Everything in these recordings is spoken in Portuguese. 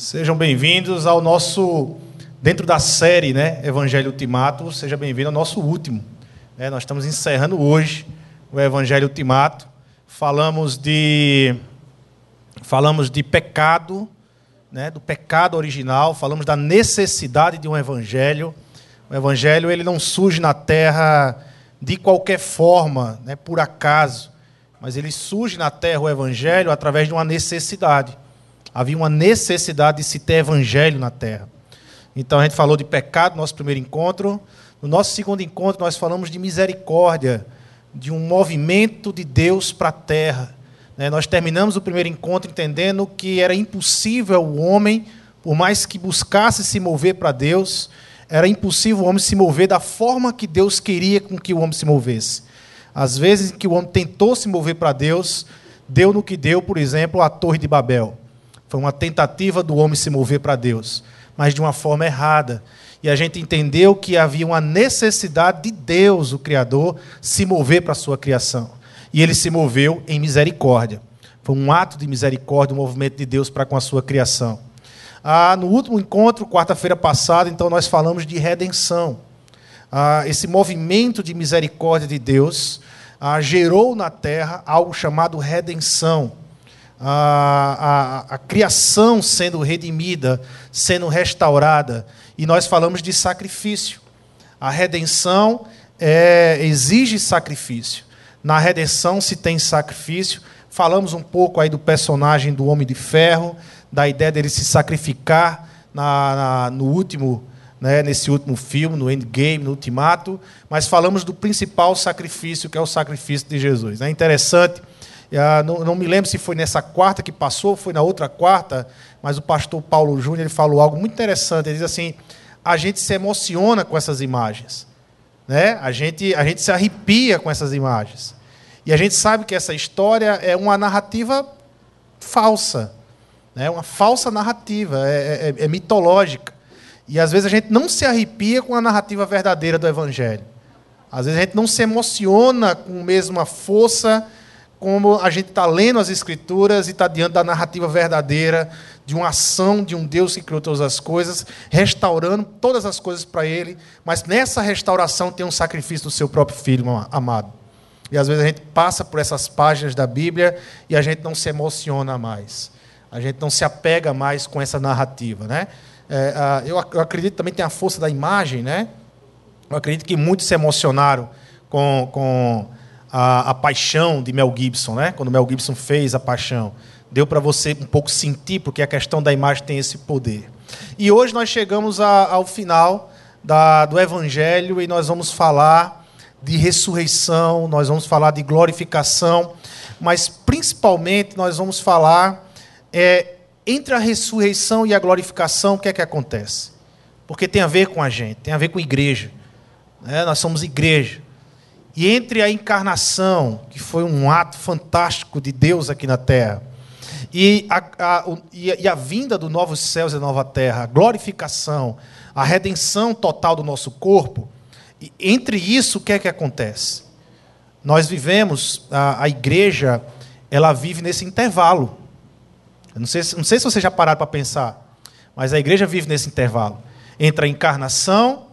Sejam bem-vindos ao nosso, dentro da série né, Evangelho Ultimato, seja bem-vindo ao nosso último. É, nós estamos encerrando hoje o Evangelho Ultimato. Falamos de, falamos de pecado, né, do pecado original, falamos da necessidade de um Evangelho. O Evangelho ele não surge na terra de qualquer forma, né, por acaso, mas ele surge na terra, o Evangelho, através de uma necessidade. Havia uma necessidade de se ter evangelho na terra. Então a gente falou de pecado no nosso primeiro encontro. No nosso segundo encontro, nós falamos de misericórdia, de um movimento de Deus para a terra. Né? Nós terminamos o primeiro encontro entendendo que era impossível o homem, por mais que buscasse se mover para Deus, era impossível o homem se mover da forma que Deus queria com que o homem se movesse. Às vezes que o homem tentou se mover para Deus, deu no que deu, por exemplo, a Torre de Babel. Foi uma tentativa do homem se mover para Deus, mas de uma forma errada. E a gente entendeu que havia uma necessidade de Deus, o Criador, se mover para a sua criação. E ele se moveu em misericórdia. Foi um ato de misericórdia, um movimento de Deus para com a sua criação. Ah, no último encontro, quarta-feira passada, então nós falamos de redenção. Ah, esse movimento de misericórdia de Deus ah, gerou na terra algo chamado redenção a, a, a criação sendo redimida, sendo restaurada. E nós falamos de sacrifício. A redenção é, exige sacrifício. Na redenção se tem sacrifício. Falamos um pouco aí do personagem do Homem de Ferro, da ideia dele se sacrificar na, na, no último, né, nesse último filme, no Endgame, no Ultimato. Mas falamos do principal sacrifício, que é o sacrifício de Jesus. É interessante ah, não, não, me lembro se foi nessa quarta que passou, foi na outra quarta, mas o pastor Paulo Júnior ele falou algo muito interessante. Ele diz assim: a gente se emociona com essas imagens, né? A gente a gente se arrepia com essas imagens. E a gente sabe que essa história é uma narrativa falsa, né? Uma falsa narrativa, é, é, é mitológica. E às vezes a gente não se arrepia com a narrativa verdadeira do Evangelho. Às vezes a gente não se emociona com a mesma força como a gente está lendo as Escrituras e está diante da narrativa verdadeira de uma ação de um Deus que criou todas as coisas, restaurando todas as coisas para Ele, mas nessa restauração tem um sacrifício do seu próprio Filho amado. E às vezes a gente passa por essas páginas da Bíblia e a gente não se emociona mais, a gente não se apega mais com essa narrativa, né? É, eu acredito também tem a força da imagem, né? Eu acredito que muitos se emocionaram com, com a, a paixão de Mel Gibson, né? quando Mel Gibson fez a paixão. Deu para você um pouco sentir, porque a questão da imagem tem esse poder. E hoje nós chegamos a, ao final da, do Evangelho e nós vamos falar de ressurreição, nós vamos falar de glorificação, mas principalmente nós vamos falar é, entre a ressurreição e a glorificação, o que é que acontece? Porque tem a ver com a gente, tem a ver com a igreja. Né? Nós somos igreja. E entre a encarnação, que foi um ato fantástico de Deus aqui na terra, e a, a, e a vinda do novos céus e nova terra, a glorificação, a redenção total do nosso corpo, entre isso, o que é que acontece? Nós vivemos, a, a igreja, ela vive nesse intervalo. Eu não sei, não sei se você já pararam para pensar, mas a igreja vive nesse intervalo entre a encarnação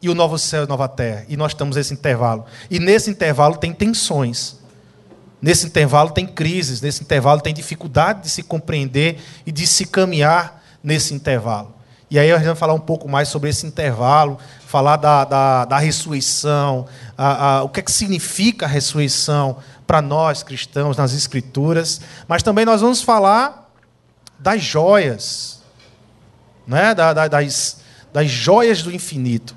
e o novo céu e nova terra. E nós estamos nesse intervalo. E nesse intervalo tem tensões. Nesse intervalo tem crises, nesse intervalo tem dificuldade de se compreender e de se caminhar nesse intervalo. E aí a gente vai falar um pouco mais sobre esse intervalo, falar da, da, da ressurreição, a, a, o que é que significa a ressurreição para nós cristãos nas Escrituras, mas também nós vamos falar das joias, né? da, das, das joias do infinito.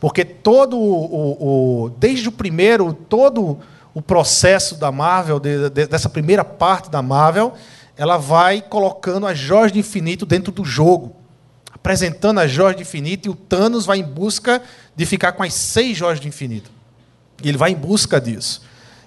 Porque todo o, o, desde o primeiro, todo o processo da Marvel, de, de, dessa primeira parte da Marvel, ela vai colocando as joias de infinito dentro do jogo, apresentando as joias de infinito, e o Thanos vai em busca de ficar com as seis joias de infinito. E ele vai em busca disso.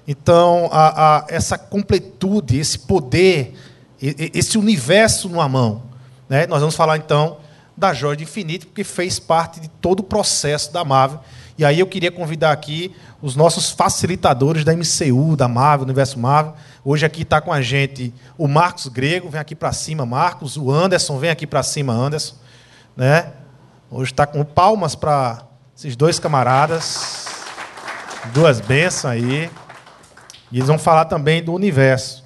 Então, a, a, essa completude, esse poder, esse universo numa mão. Né? Nós vamos falar então da Joia de Infinito, porque fez parte de todo o processo da Marvel. E aí eu queria convidar aqui os nossos facilitadores da MCU, da Marvel, Universo Marvel. Hoje aqui está com a gente o Marcos Grego, vem aqui para cima, Marcos. O Anderson, vem aqui para cima, Anderson. Né? Hoje está com palmas para esses dois camaradas. Duas bênçãos aí. E eles vão falar também do universo.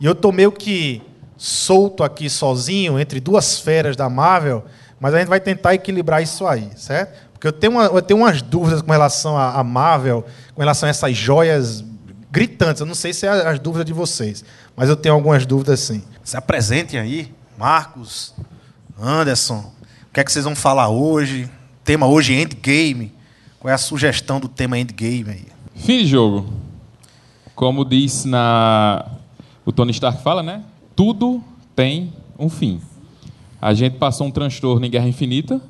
E eu estou meio que solto aqui sozinho entre duas feras da Marvel, mas a gente vai tentar equilibrar isso aí, certo? Porque eu tenho, uma, eu tenho umas dúvidas com relação à Marvel, com relação a essas joias gritantes. Eu não sei se é as dúvidas de vocês, mas eu tenho algumas dúvidas sim. Se apresentem aí, Marcos, Anderson. O que é que vocês vão falar hoje? O tema hoje é Endgame. Qual é a sugestão do tema Endgame aí? Fim de jogo. Como diz na. O Tony Stark fala, né? Tudo tem um fim. A gente passou um transtorno em Guerra Infinita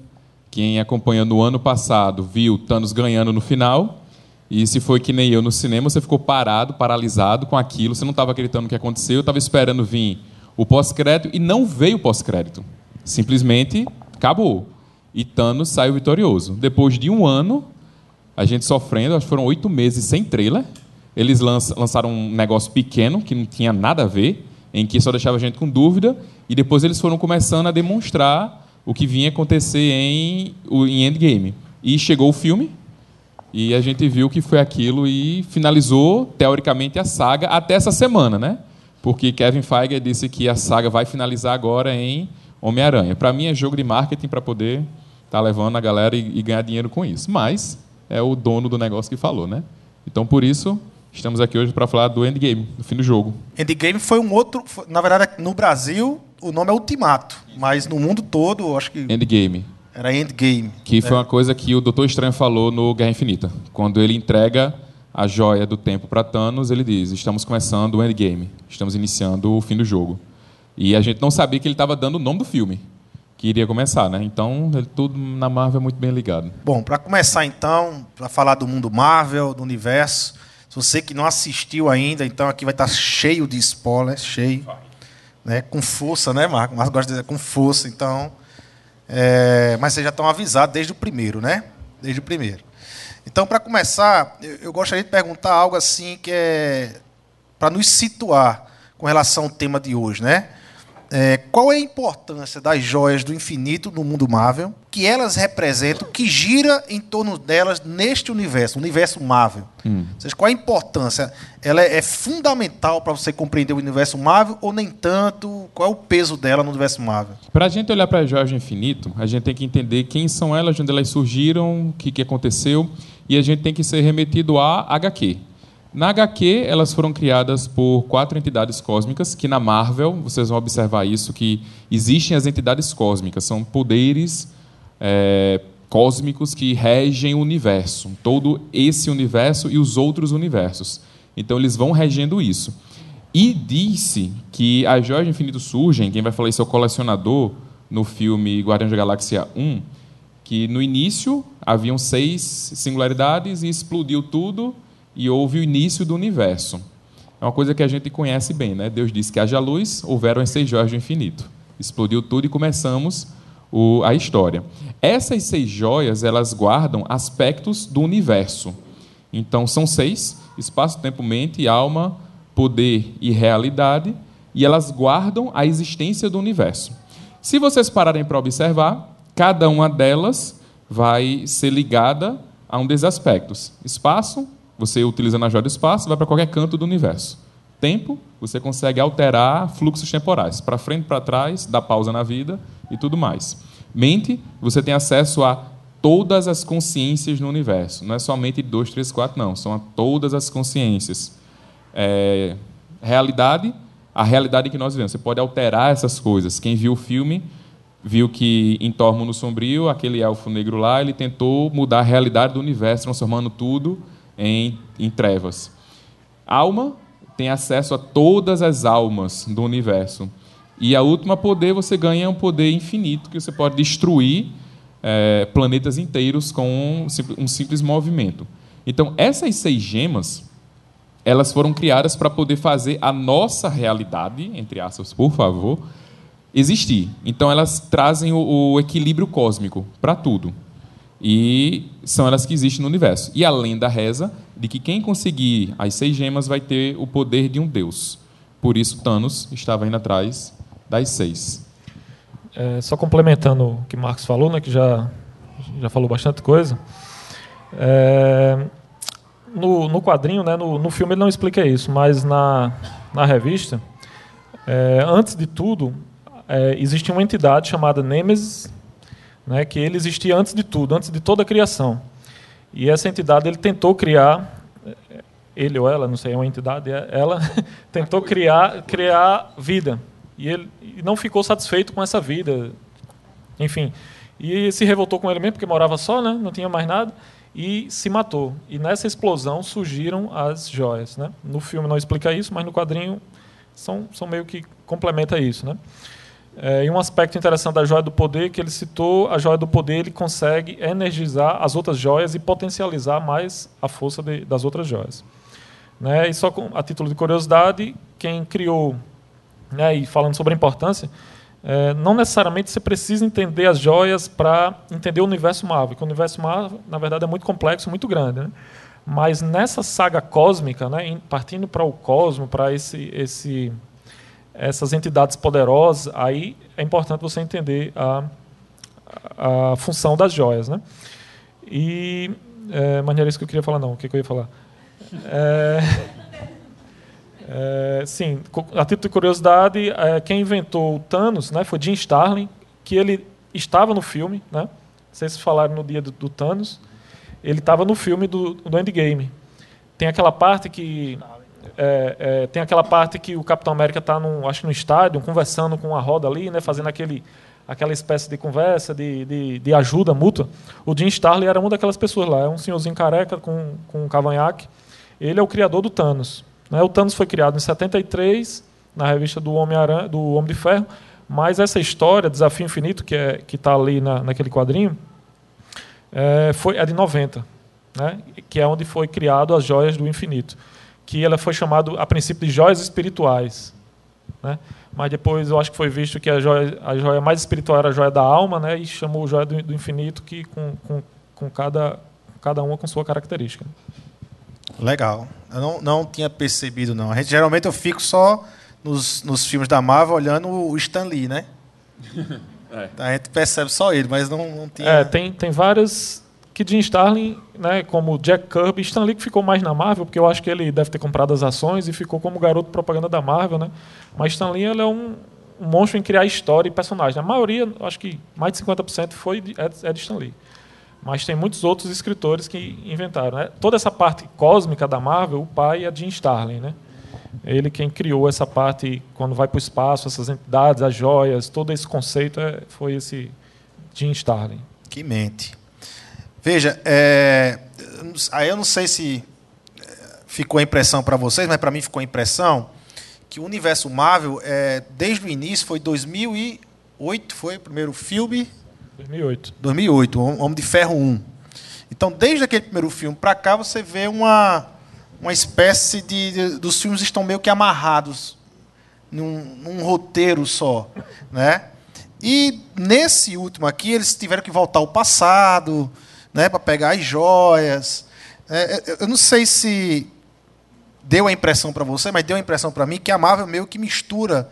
quem acompanhou no ano passado viu Thanos ganhando no final. E se foi que nem eu no cinema, você ficou parado, paralisado com aquilo, você não estava acreditando no que aconteceu, estava esperando vir o pós-crédito e não veio o pós-crédito. Simplesmente acabou. E Thanos saiu vitorioso. Depois de um ano, a gente sofrendo, acho que foram oito meses sem trailer. Eles lançaram um negócio pequeno, que não tinha nada a ver, em que só deixava a gente com dúvida, e depois eles foram começando a demonstrar o que vinha acontecer em, em Endgame. E chegou o filme, e a gente viu que foi aquilo e finalizou, teoricamente, a saga até essa semana, né? Porque Kevin Feige disse que a saga vai finalizar agora em Homem-Aranha. Para mim é jogo de marketing para poder estar tá levando a galera e, e ganhar dinheiro com isso. Mas é o dono do negócio que falou, né? Então, por isso, estamos aqui hoje para falar do Endgame, do fim do jogo. Endgame foi um outro. Na verdade, no Brasil, o nome é Ultimato, mas no mundo todo, acho que. Endgame. Era Endgame. Que foi é. uma coisa que o Doutor Estranho falou no Guerra Infinita. Quando ele entrega a joia do tempo para Thanos, ele diz: Estamos começando o Endgame. Estamos iniciando o fim do jogo. E a gente não sabia que ele estava dando o nome do filme que iria começar, né? Então, ele, tudo na Marvel é muito bem ligado. Bom, para começar então, para falar do mundo Marvel, do universo, se você que não assistiu ainda, então aqui vai estar tá cheio de spoilers, cheio né, com força, né, Marco? Marco gosta de dizer com força, então. É, mas vocês já estão avisados desde o primeiro, né? Desde o primeiro. Então, para começar, eu, gostaria de perguntar algo assim que é para nos situar com relação ao tema de hoje, né? É, qual é a importância das joias do infinito no mundo Marvel, que elas representam, que gira em torno delas neste universo, o universo Marvel? Hum. Ou seja, qual a importância? Ela é, é fundamental para você compreender o universo Marvel ou nem tanto? Qual é o peso dela no universo Marvel? Para a gente olhar para as joias do infinito, a gente tem que entender quem são elas, de onde elas surgiram, o que, que aconteceu, e a gente tem que ser remetido a HQ. Na HQ, elas foram criadas por quatro entidades cósmicas, que na Marvel, vocês vão observar isso, que existem as entidades cósmicas, são poderes é, cósmicos que regem o universo, todo esse universo e os outros universos. Então, eles vão regendo isso. E disse que as joias de infinito surgem, quem vai falar isso é o colecionador, no filme Guardiões da Galáxia 1, que no início haviam seis singularidades e explodiu tudo e houve o início do universo. É uma coisa que a gente conhece bem, né? Deus disse que haja luz, houveram as seis joias do infinito. Explodiu tudo e começamos o, a história. Essas seis joias, elas guardam aspectos do universo. Então, são seis: espaço, tempo, mente, alma, poder e realidade. E elas guardam a existência do universo. Se vocês pararem para observar, cada uma delas vai ser ligada a um desses aspectos: espaço, você utilizando a joia do espaço, vai para qualquer canto do universo. Tempo, você consegue alterar fluxos temporais, para frente, para trás, dar pausa na vida e tudo mais. Mente, você tem acesso a todas as consciências no universo. Não é somente dois, três, quatro, não. São a todas as consciências. É, realidade, a realidade que nós vivemos. Você pode alterar essas coisas. Quem viu o filme viu que em Tormo no Sombrio, aquele elfo negro lá, ele tentou mudar a realidade do universo, transformando tudo em, em trevas. Alma tem acesso a todas as almas do universo. E a última poder, você ganha um poder infinito, que você pode destruir é, planetas inteiros com um, um simples movimento. Então, essas seis gemas, elas foram criadas para poder fazer a nossa realidade, entre aspas, por favor, existir. Então, elas trazem o, o equilíbrio cósmico para tudo. E são elas que existem no universo. E a lenda reza de que quem conseguir as seis gemas vai ter o poder de um deus. Por isso Thanos estava indo atrás das seis. É, só complementando o que Marcos falou, né, que já, já falou bastante coisa. É, no, no quadrinho, né, no, no filme ele não explica isso, mas na, na revista, é, antes de tudo, é, existia uma entidade chamada Nemesis, né, que ele existia antes de tudo, antes de toda a criação. E essa entidade ele tentou criar, ele ou ela, não sei, é uma entidade, é, ela tentou criar, criar vida. E ele e não ficou satisfeito com essa vida. Enfim, e se revoltou com ele mesmo, porque morava só, né, não tinha mais nada, e se matou. E nessa explosão surgiram as joias. Né? No filme não explica isso, mas no quadrinho são, são meio que complementa isso. Né? É, e um aspecto interessante da joia do poder que ele citou, a joia do poder ele consegue energizar as outras joias e potencializar mais a força de, das outras joias. Né? E só com, a título de curiosidade, quem criou, né, e falando sobre a importância, é, não necessariamente você precisa entender as joias para entender o universo Marvel, porque o universo Marvel, na verdade, é muito complexo, muito grande. Né? Mas nessa saga cósmica, né, partindo para o cosmo, para esse, esse essas entidades poderosas, aí é importante você entender a, a função das joias. Né? E, é, mas não era isso que eu queria falar, não. O que, que eu ia falar? É, é, sim, a título de curiosidade, é, quem inventou o Thanos né, foi Jim Starlin, que ele estava no filme, né? Vocês falaram no dia do, do Thanos. Ele estava no filme do, do Endgame. Tem aquela parte que é, é, tem aquela parte que o Capitão América está, acho no estádio, conversando com a roda ali, né, fazendo aquele, aquela espécie de conversa, de, de, de, ajuda mútua. O Jim Starlin era uma daquelas pessoas lá, é um senhorzinho careca com, com um cavanhaque. Ele é o criador do Thanos. Né? O Thanos foi criado em 73, na revista do Homem, do Homem de Ferro, mas essa história, Desafio Infinito, que é, está ali na, naquele quadrinho, é, foi, é de 90, né? que é onde foi criado as joias do infinito que ela foi chamada a princípio de joias espirituais, né? Mas depois eu acho que foi visto que a joia, a joia mais espiritual era a joia da alma, né? E chamou joia do, do infinito que com, com, com cada cada uma com sua característica. Legal. Eu não, não tinha percebido não. A gente geralmente eu fico só nos, nos filmes da Marvel olhando o Stan Lee, né? É. A gente percebe só ele, mas não, não tinha. É, tem, tem várias que Jim Starlin, né, como Jack Kirby, Stan Lee que ficou mais na Marvel, porque eu acho que ele deve ter comprado as ações e ficou como garoto propaganda da Marvel, né? Mas Stan Lee ele é um, um monstro em criar história e personagem. A maioria, acho que mais de 50% foi de, é, é de Stan Lee. Mas tem muitos outros escritores que inventaram. Né? Toda essa parte cósmica da Marvel, o pai é Jim Starlin, né? Ele quem criou essa parte quando vai para o espaço, essas entidades, as joias, todo esse conceito é, foi esse Jim Starlin. Que mente. Veja, é, aí eu não sei se é, ficou a impressão para vocês, mas para mim ficou a impressão que o universo Marvel, é, desde o início, foi 2008, foi o primeiro filme? 2008. 2008, Homem de Ferro 1. Então, desde aquele primeiro filme para cá, você vê uma, uma espécie de, de, dos filmes estão meio que amarrados num, num roteiro só, né? E nesse último aqui, eles tiveram que voltar ao passado, né, para pegar as joias. É, é, eu não sei se deu a impressão para você, mas deu a impressão para mim que a Marvel meio que mistura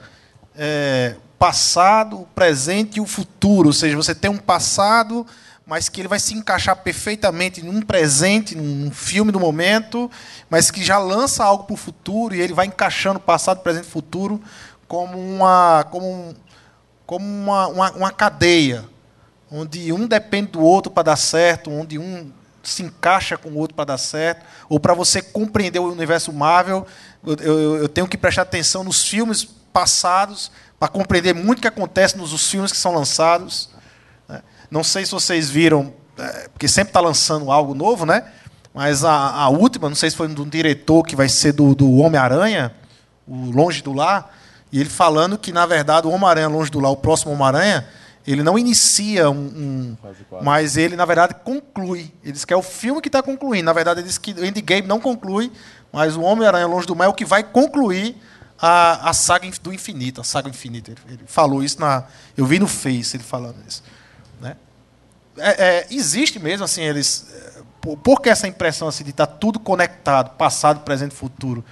é, passado, o presente e o futuro. Ou seja, você tem um passado, mas que ele vai se encaixar perfeitamente num presente, num filme do momento, mas que já lança algo para o futuro e ele vai encaixando passado, presente e futuro como uma, como um, como uma, uma, uma cadeia onde um depende do outro para dar certo, onde um se encaixa com o outro para dar certo, ou para você compreender o universo Marvel, eu, eu, eu, tenho que prestar atenção nos filmes passados para compreender muito o que acontece nos filmes que são lançados. Né? Não sei se vocês viram, é, porque sempre está lançando algo novo, né? Mas a, a, última, não sei se foi do diretor que vai ser do, do Homem-Aranha, o Longe do Lar, e ele falando que, na verdade, o Homem-Aranha Longe do Lar, o próximo Homem-Aranha, ele não inicia um, um mas ele na verdade conclui. Ele diz que é o filme que está concluindo. Na verdade, ele diz que o Endgame não conclui, mas o Homem-Aranha Longe do Mar é o que vai concluir a, a saga do infinito, a saga infinita. Ele, ele, falou isso na, eu vi no Face ele falando isso, né? é, é, existe mesmo, assim, eles. é, Por, por que essa impressão assim, de estar tudo conectado, passado, presente e futuro?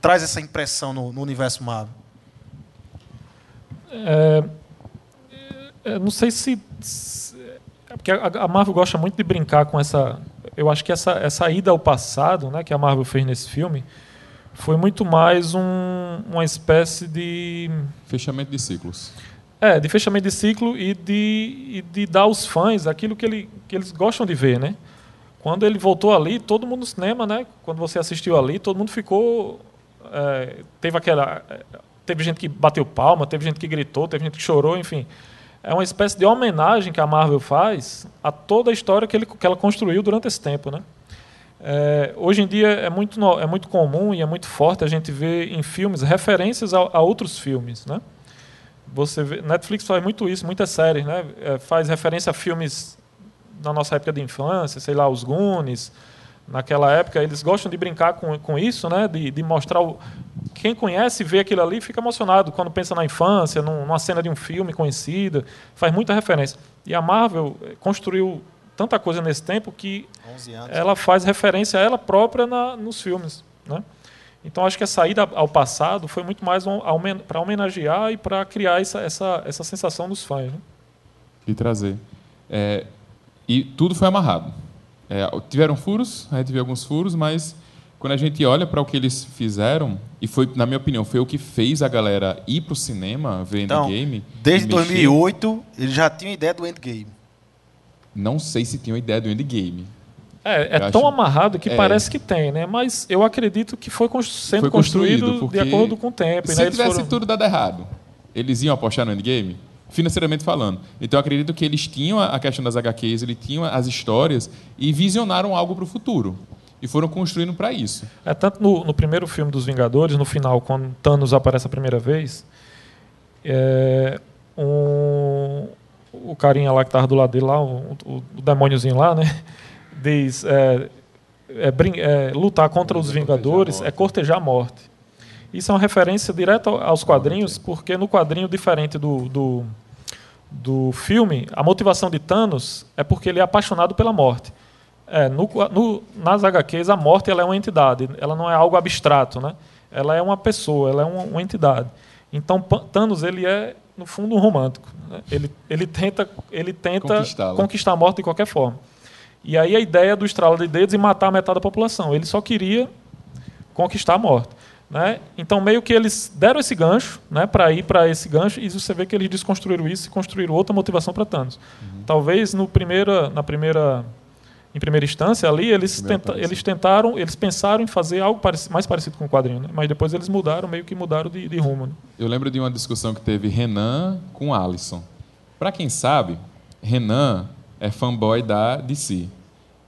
Traz essa impressão no, no universo Marvel. É, é, não sei se. se- é porque a, a Marvel gosta muito de brincar com essa. Eu acho que essa, essa ida ao passado, né, que a Marvel fez nesse filme, foi muito mais um, uma espécie de. Fechamento de ciclos. É, de fechamento de ciclo e de, e de dar aos fãs aquilo que, ele, que eles gostam de ver, né? Quando ele voltou ali, todo mundo no cinema, né? Quando você assistiu ali, todo mundo ficou. é, teve aquela. é, Teve gente que bateu palma, teve gente que gritou, teve gente que chorou, enfim. É uma espécie de homenagem que a Marvel faz a toda a história que, ele, que ela construiu durante esse tempo, né? É, hoje em dia é muito, é muito comum e é muito forte a gente ver em filmes referências a, a outros filmes, né? Você vê, Netflix faz muito isso, muitas séries, né? É, faz referência a filmes da nossa época de infância, sei lá, os Goonies. Naquela época eles gostam de brincar com, com isso, né? De, de mostrar o, quem conhece vê aquilo ali fica emocionado quando pensa na infância, num- numa cena de um filme conhecido, faz muita referência. E a Marvel eh, construiu tanta coisa nesse tempo que 11 anos. ela faz referência a ela própria na, nos filmes, né? Então acho que a saída ao passado foi muito mais um, para homenagear e para criar essa, essa, essa sensação nos fãs. Né? E trazer. É, e tudo foi amarrado. É, tiveram furos, a gente viu alguns furos, mas quando a gente olha para o que eles fizeram, e foi, na minha opinião, foi o que fez a galera ir para o cinema ver Então, Endgame. Desde e mexer, 2008, ele já tinha ideia do Endgame. Não sei se tinham ideia do Endgame. É, é Eu tão acho- amarrado que é. parece que tem, né? Mas eu acredito que foi constru- sendo Foi construído, construído, porque de acordo com o tempo. Se né? Eles tivesse foram- tudo dado errado, eles iam apostar no Endgame? Financeiramente falando. Então eu acredito que eles tinham a questão das HQs, eles tinham as histórias e visionaram algo para o futuro. E foram construindo para isso. É, tanto no, no primeiro filme dos Vingadores, no final, quando Thanos aparece a primeira vez, é, um- o carinha lá que estava do lado dele, lá, o, o, o demôniozinho lá, né? Diz: é, é, é, lutar contra os Vingadores é cortejar a morte. Isso é uma referência direta ao- aos quadrinhos, porque no quadrinho, diferente do, do, do filme, a motivação de Thanos é porque ele é apaixonado pela morte. É, no, no, nas HQs, a morte ela é uma entidade, ela não é algo abstrato, né? Ela é uma pessoa, ela é uma, uma entidade. Então, Thanos ele é no fundo um romântico. né? Ele, ele tenta, ele tenta conquistar a morte de qualquer forma. E aí a ideia do estralo de dedos e matar metade da população. Ele só queria conquistar a morte. Né? Então, meio que eles deram esse gancho né, para ir para esse gancho, e você vê que eles desconstruíram isso e construíram outra motivação para Thanos. Talvez no primeira, na primeira, em primeira instância ali, eles, tenta, eles tentaram, eles pensaram em fazer algo mais parecido com o quadrinho, né? mas depois eles mudaram, meio que mudaram de, de rumo. Né? Eu lembro de uma discussão que teve Renan com Alisson. Para quem sabe, Renan é fanboy da DC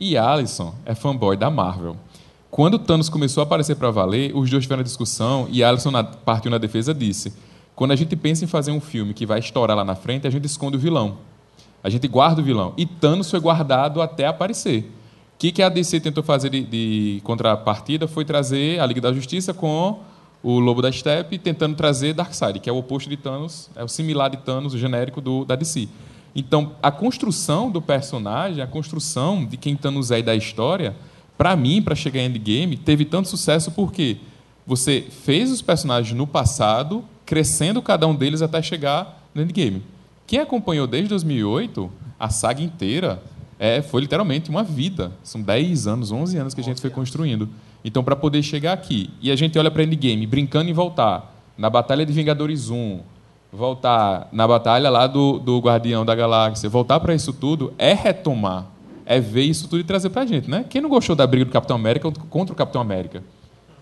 e Alisson é fanboy da Marvel. Quando Thanos começou a aparecer para valer, os dois tiveram a discussão e Alisson na, partiu na defesa disse: quando a gente pensa em fazer um filme que vai estourar lá na frente, a gente esconde o vilão. A gente guarda o vilão. E Thanos foi guardado até aparecer. O que, que a DC tentou fazer de, de contrapartida foi trazer a Liga da Justiça com o Lobo da Steppe, tentando trazer Darkseid, que é o oposto de Thanos, é o similar de Thanos, o genérico do, da DC. Então, a construção do personagem, a construção de quem Thanos é e da história, para mim, para chegar em Endgame, teve tanto sucesso porque você fez os personagens no passado, crescendo cada um deles até chegar no Endgame. Quem acompanhou desde 2008, a saga inteira, é, foi literalmente uma vida. São 10 anos, 11 anos que a gente foi construindo. Então, para poder chegar aqui, e a gente olha para Endgame, brincando em voltar, na Batalha de Vingadores 1, voltar na batalha lá do, do Guardião da Galáxia, voltar para isso tudo, é retomar, é ver isso tudo e trazer para a gente. Né? Quem não gostou da briga do Capitão América contra o Capitão América?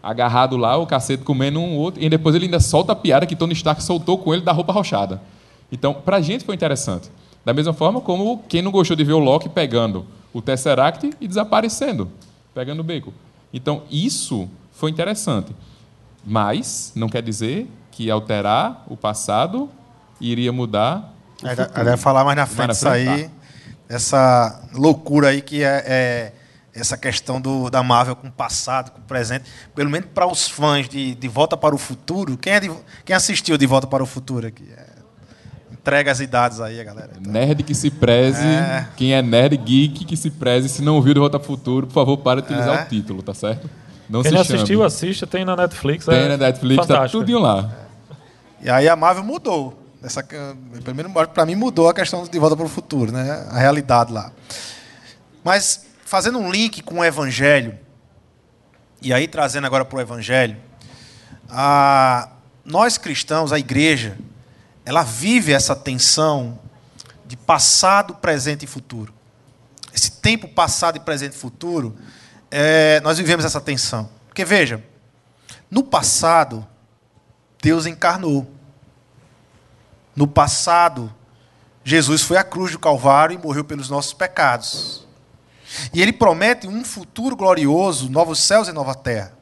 Agarrado lá, o cacete comendo um outro, e depois ele ainda solta a piada que Tony Stark soltou com ele da roupa rochada. Então, para a gente foi interessante. Da mesma forma como quem não gostou de ver o Loki pegando o Tesseract e desaparecendo, pegando o beco. Então, isso foi interessante. Mas não quer dizer que alterar o passado iria mudar vai falar mais na Mais frente na isso aí, frente, tá. Essa loucura aí que é, é essa questão do, da Marvel com o passado, com o presente. Pelo menos para os fãs de, de Volta para o Futuro. Quem, é de- quem assistiu De Volta para o Futuro aqui? É Entrega as idades aí, galera. Então. Nerd que se preze, é. quem é nerd geek que se preze. Se não viu De Volta ao Futuro, por favor, para de utilizar é. o título, tá certo? Não quem assistiu, assista, tem na Netflix. Tem é na Netflix, tá tudo lá. E aí a Marvel mudou. Essa, primeiro, para mim, mudou a questão de Volta para o Futuro, né? a realidade lá. Mas, fazendo um link com o Evangelho, e aí trazendo agora para o Evangelho, a, nós cristãos, a igreja, ela vive essa tensão de passado, presente e futuro. Esse tempo passado, presente e futuro, é, nós vivemos essa tensão. Porque veja, no passado, Deus encarnou. No passado, Jesus foi à cruz do Calvário e morreu pelos nossos pecados. E ele promete um futuro glorioso, novos céus e nova terra.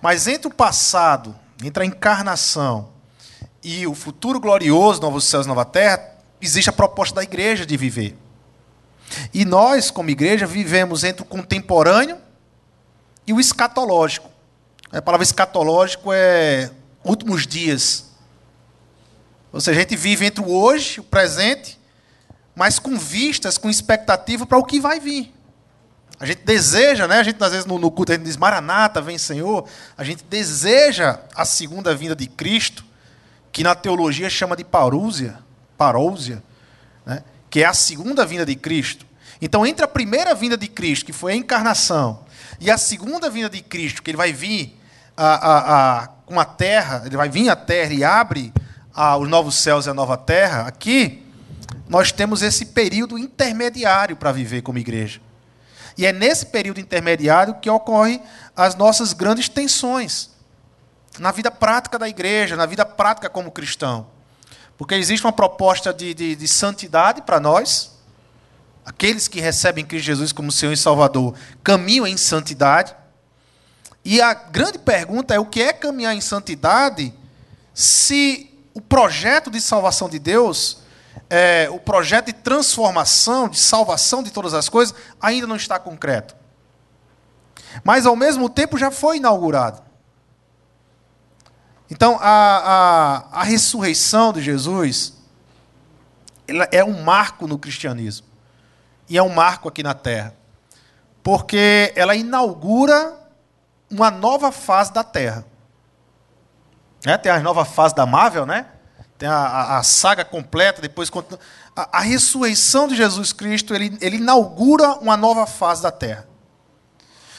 Mas entre o passado, entre a encarnação e o futuro glorioso, novos céus e nova terra, existe a proposta da igreja de viver. E nós, como igreja, vivemos entre o contemporâneo e o escatológico. A palavra escatológico é últimos dias. Ou seja, a gente vive entre o hoje, o presente, mas com vistas, com expectativa para o que vai vir. A gente deseja, né? A gente às vezes no, no culto a gente diz Maranata, vem Senhor. A gente deseja a segunda vinda de Cristo que na teologia chama de parúzia, parousia, né? que é a segunda vinda de Cristo. Então, entre a primeira vinda de Cristo, que foi a encarnação, e a segunda vinda de Cristo, que ele vai vir a, a, a, com a terra, ele vai vir à terra e abre os novos céus e a nova terra, aqui nós temos esse período intermediário para viver como igreja. E é nesse período intermediário que ocorrem as nossas grandes tensões na vida prática da igreja, na vida prática como cristão. Porque existe uma proposta de, de, de santidade para nós. Aqueles que recebem Cristo Jesus como Senhor e Salvador caminham em santidade. E a grande pergunta é: o que é caminhar em santidade se o projeto de salvação de Deus, é, o projeto de transformação, de salvação de todas as coisas, ainda não está concreto? Mas, ao mesmo tempo, já foi inaugurado. Então, a, a, a ressurreição de Jesus é um marco no cristianismo. E é um marco aqui na terra. Porque ela inaugura uma nova fase da terra. É, tem a nova fase da Marvel, né? Tem a, a, a saga completa, depois. A, a, ressurreição de Jesus Cristo, ele, ele inaugura uma nova fase da terra.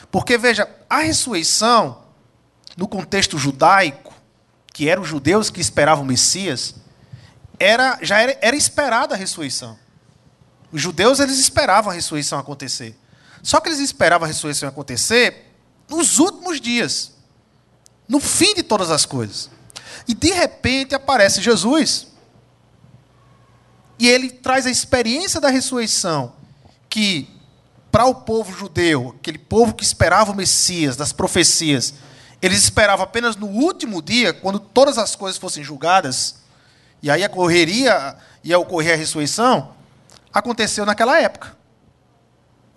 Porque, veja, a ressurreição, no contexto judaico, que eram os judeus que esperavam o Messias, era, já era, era esperada a ressurreição. Os judeus eles esperavam a ressurreição acontecer. Só que eles esperavam a ressurreição acontecer nos últimos dias, no fim de todas as coisas. E de repente aparece Jesus. E ele traz a experiência da ressurreição, que para o povo judeu, aquele povo que esperava o Messias, das profecias, eles esperavam apenas no último dia, quando todas as coisas fossem julgadas, e aí ocorreria, ia ocorrer a ressurreição, aconteceu naquela época.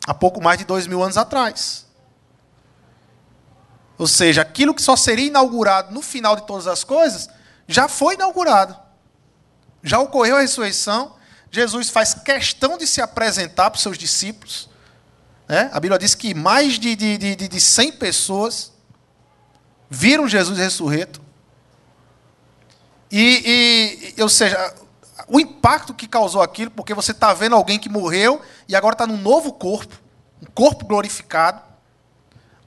Há pouco mais de dois mil anos atrás. Ou seja, aquilo que só seria inaugurado no final de todas as coisas, já foi inaugurado. Já ocorreu a ressurreição. Jesus faz questão de se apresentar para os seus discípulos. Né? A Bíblia diz que mais de, de, de, de 100 pessoas viram Jesus ressurreto. E, e, ou seja, o impacto que causou aquilo, porque você está vendo alguém que morreu e agora está num novo corpo, um corpo glorificado.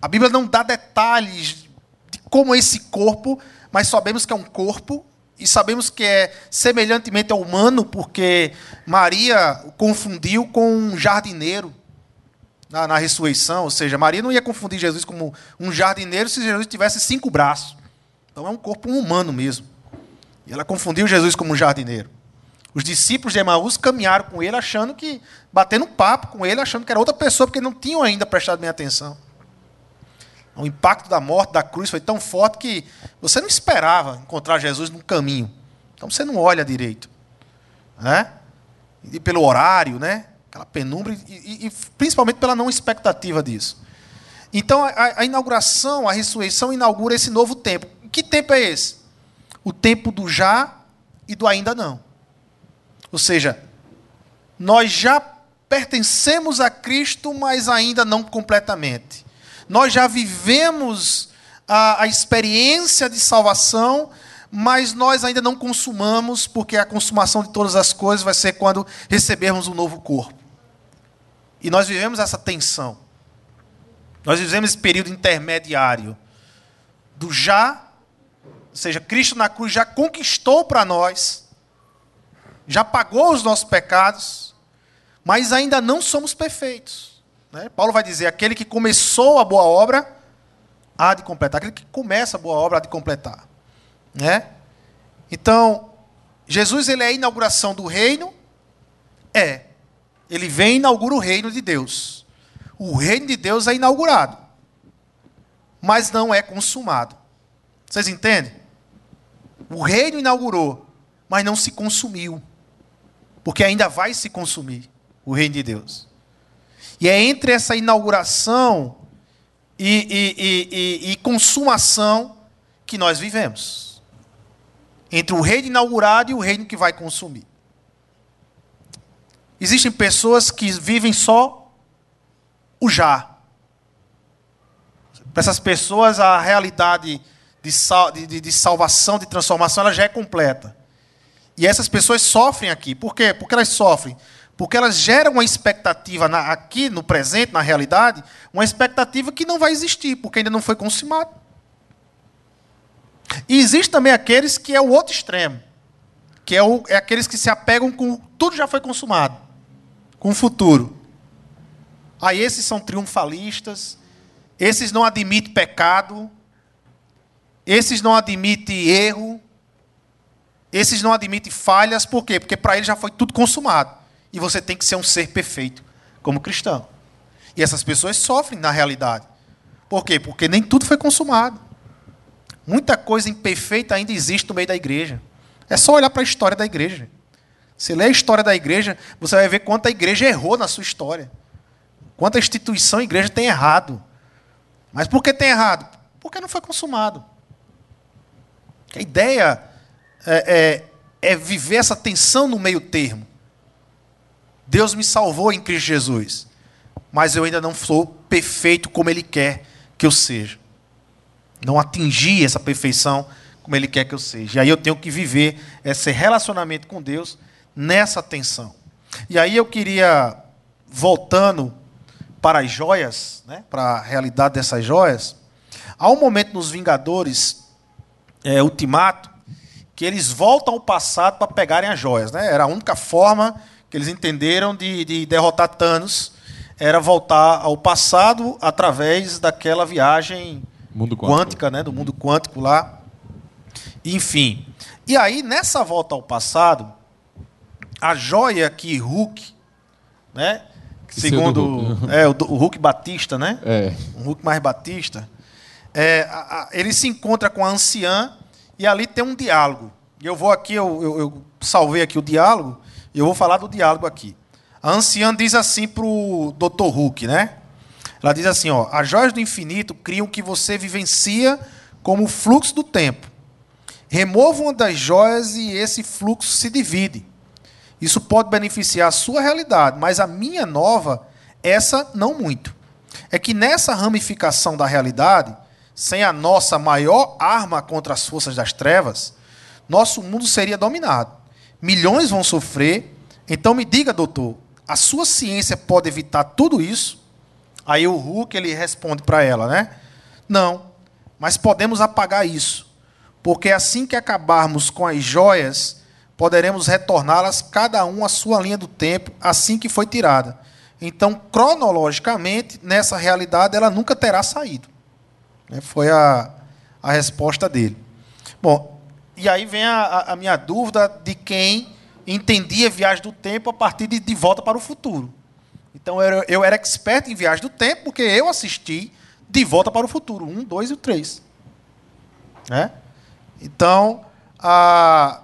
A Bíblia não dá detalhes de como é esse corpo, mas sabemos que é um corpo e sabemos que é semelhantemente ao humano, porque Maria o confundiu com um jardineiro na, na, ressurreição, ou seja, Maria não ia confundir Jesus como um jardineiro se Jesus tivesse cinco braços. Então é um corpo humano mesmo. E ela confundiu Jesus como um jardineiro. Os discípulos de Emaús caminharam com ele, achando que, batendo papo com ele, achando que era outra pessoa, porque não tinham ainda prestado bem atenção. O impacto da morte, da cruz, foi tão forte que você não esperava encontrar Jesus no caminho. Então você não olha direito. Né? E pelo horário, né? aquela penumbra, e, e, e, principalmente pela não expectativa disso. Então, a, a, inauguração, a ressurreição inaugura esse novo tempo. Que tempo é esse? O tempo do já e do ainda não. Ou seja, nós já pertencemos a Cristo, mas ainda não completamente. Nós já vivemos a, a experiência de salvação, mas nós ainda não consumamos, porque a consumação de todas as coisas vai ser quando recebermos um novo corpo. E nós vivemos essa tensão. Nós vivemos esse período intermediário do já, ou seja, Cristo na cruz já conquistou para nós, já pagou os nossos pecados, mas ainda não somos perfeitos. Né? Paulo vai dizer: aquele que começou a boa obra há de completar, aquele que começa a boa obra há de completar. Né? Então, Jesus ele é a inauguração do reino? É. Ele vem e inaugura o reino de Deus o reino de Deus é inaugurado, mas não é consumado. Vocês entendem? O reino inaugurou, mas não se consumiu, porque ainda vai se consumir o reino de Deus. E é entre essa inauguração e, e, e, e consumação que nós vivemos entre o reino inaugurado e o reino que vai consumir. Existem pessoas que vivem só o já. Para essas pessoas, a realidade de, sal, de, de, salvação, de transformação, ela já é completa. E essas pessoas sofrem aqui. Por quê? Porque elas sofrem. Porque elas geram uma expectativa na, aqui, no presente, na realidade, uma expectativa que não vai existir, porque ainda não foi consumado. E existe também aqueles que é o outro extremo, que é, o, é aqueles que se apegam com tudo já foi consumado, com o futuro. Aí esses são triunfalistas, esses não admitem pecado, esses não admitem erro, esses não admitem falhas, por quê? Porque para eles já foi tudo consumado. E você tem que ser um ser perfeito como cristão. E essas pessoas sofrem na realidade. Por quê? Porque nem tudo foi consumado. Muita coisa imperfeita ainda existe no meio da igreja. É só olhar para a história da igreja. Você lê a história da igreja, você vai ver quanto a igreja errou na sua história. Quanta instituição e igreja tem errado. Mas por que tem errado? Porque não foi consumado. A ideia é, é, é viver essa tensão no meio termo. Deus me salvou em Cristo Jesus, mas eu ainda não sou perfeito como Ele quer que eu seja. Não atingi essa perfeição como Ele quer que eu seja. E aí eu tenho que viver esse relacionamento com Deus nessa tensão. E aí eu queria, voltando para as joias, né, para a realidade dessas joias, há um momento nos Vingadores é, Ultimato que eles voltam ao passado para pegarem as joias. Né? Era a única forma que eles entenderam de, de derrotar Thanos, era voltar ao passado através daquela viagem quântica, né, do mundo quântico lá. Enfim. E aí, nessa volta ao passado, a joia que Hulk né, segundo é, o, o, Hulk Batista, né? É. O Hulk mais Batista. É, a, a, ele se encontra com a anciã e ali tem um diálogo. E eu vou aqui, eu, eu, eu salvei aqui o diálogo, e eu vou falar do diálogo aqui. A anciã diz assim para o Dr. Hulk, né? Ela diz assim: ó, as joias do infinito criam que você vivencia como o fluxo do tempo. Remova uma das joias e esse fluxo se divide. Isso pode beneficiar a sua realidade, mas a minha nova, essa não muito. É que nessa ramificação da realidade, sem a nossa maior arma contra as forças das trevas, nosso mundo seria dominado. Milhões vão sofrer. Então me diga, doutor, a sua ciência pode evitar tudo isso? Aí o Hulk ele responde para ela, né? Não, mas podemos apagar isso, porque assim que acabarmos com as joias poderemos retorná-las cada um à sua linha do tempo assim que foi tirada. Então, cronologicamente, nessa realidade, ela nunca terá saído. Né, foi a, a resposta dele. Bom, e aí vem a, a minha dúvida de quem entendia viagem do tempo a partir de De Volta para o Futuro. Então, eu era, eu era expert em viagem do tempo porque eu assisti De Volta para o Futuro, um, dois e três. Né? Então, a,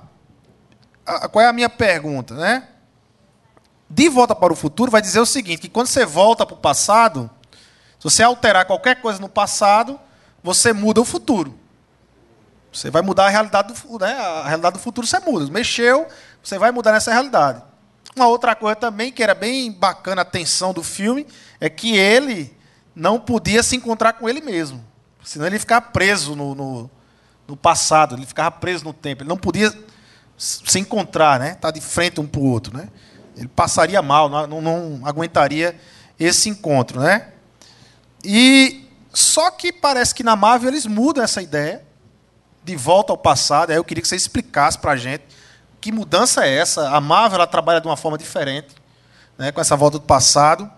qual é a minha pergunta, né? De volta para o futuro vai dizer o seguinte, que quando você volta para o passado, se você alterar qualquer coisa no passado, você muda o futuro. Você vai mudar a realidade do, né, a realidade do futuro, você muda. Mexeu, você vai mudar nessa realidade. Uma outra coisa também que era bem bacana a tensão do filme é que ele não podia se encontrar com ele mesmo. Senão ele ficava preso no, no, no passado, ele ficava preso no tempo. Ele não podia se encontrar, né? Estar tá de frente um para o outro, né? Ele passaria mal, não, não aguentaria esse encontro, né? E só que parece que na Marvel eles mudam essa ideia de volta ao passado. Aí eu queria que você explicasse para a gente que mudança é essa. A Marvel ela trabalha de uma forma diferente, né, com essa volta do passado.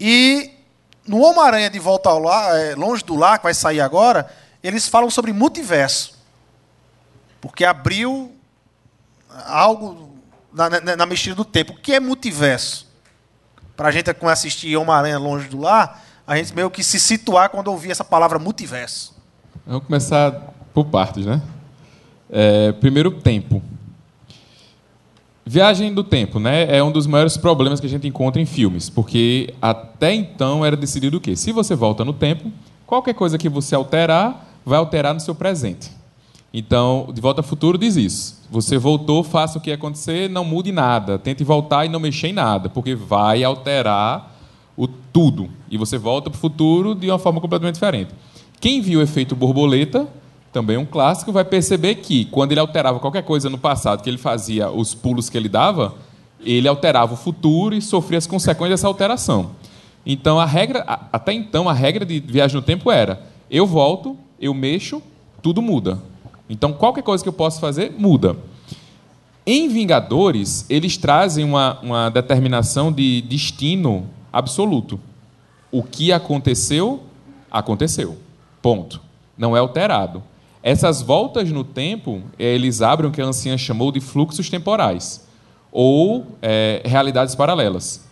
E no Homem-Aranha de Volta ao Lar, é, Longe do Lar, que vai sair agora, eles falam sobre multiverso. Porque abriu algo na, na, na mexida do tempo. O que é multiverso? Para a gente assistir Homem-Aranha Longe do Lar, a gente meio que se situar quando ouvir essa palavra multiverso. Vamos começar por partes, né? É, primeiro, tempo. Viagem do tempo, né? É um dos maiores problemas que a gente encontra em filmes, porque até então era decidido o quê? Se você volta no tempo, qualquer coisa que você alterar vai alterar no seu presente. Então, De Volta ao Futuro diz isso. Você voltou, faça o que acontecer, não mude nada. Tente voltar e não mexer em nada, porque vai alterar o tudo. E você volta para o futuro de uma forma completamente diferente. Quem viu o efeito borboleta também um clássico, vai perceber que quando ele alterava qualquer coisa no passado, que ele fazia os pulos que ele dava, ele alterava o futuro e sofria as consequências dessa alteração. Então a regra, até então a regra de viagem no tempo era: eu volto, eu mexo, tudo muda. Então qualquer coisa que eu possa fazer muda. Em Vingadores, eles trazem uma, uma determinação de destino absoluto. O que aconteceu, aconteceu. Ponto. Não é alterado. Essas voltas no tempo, eles abrem o que a anciã chamou de fluxos temporais, ou é, realidades paralelas.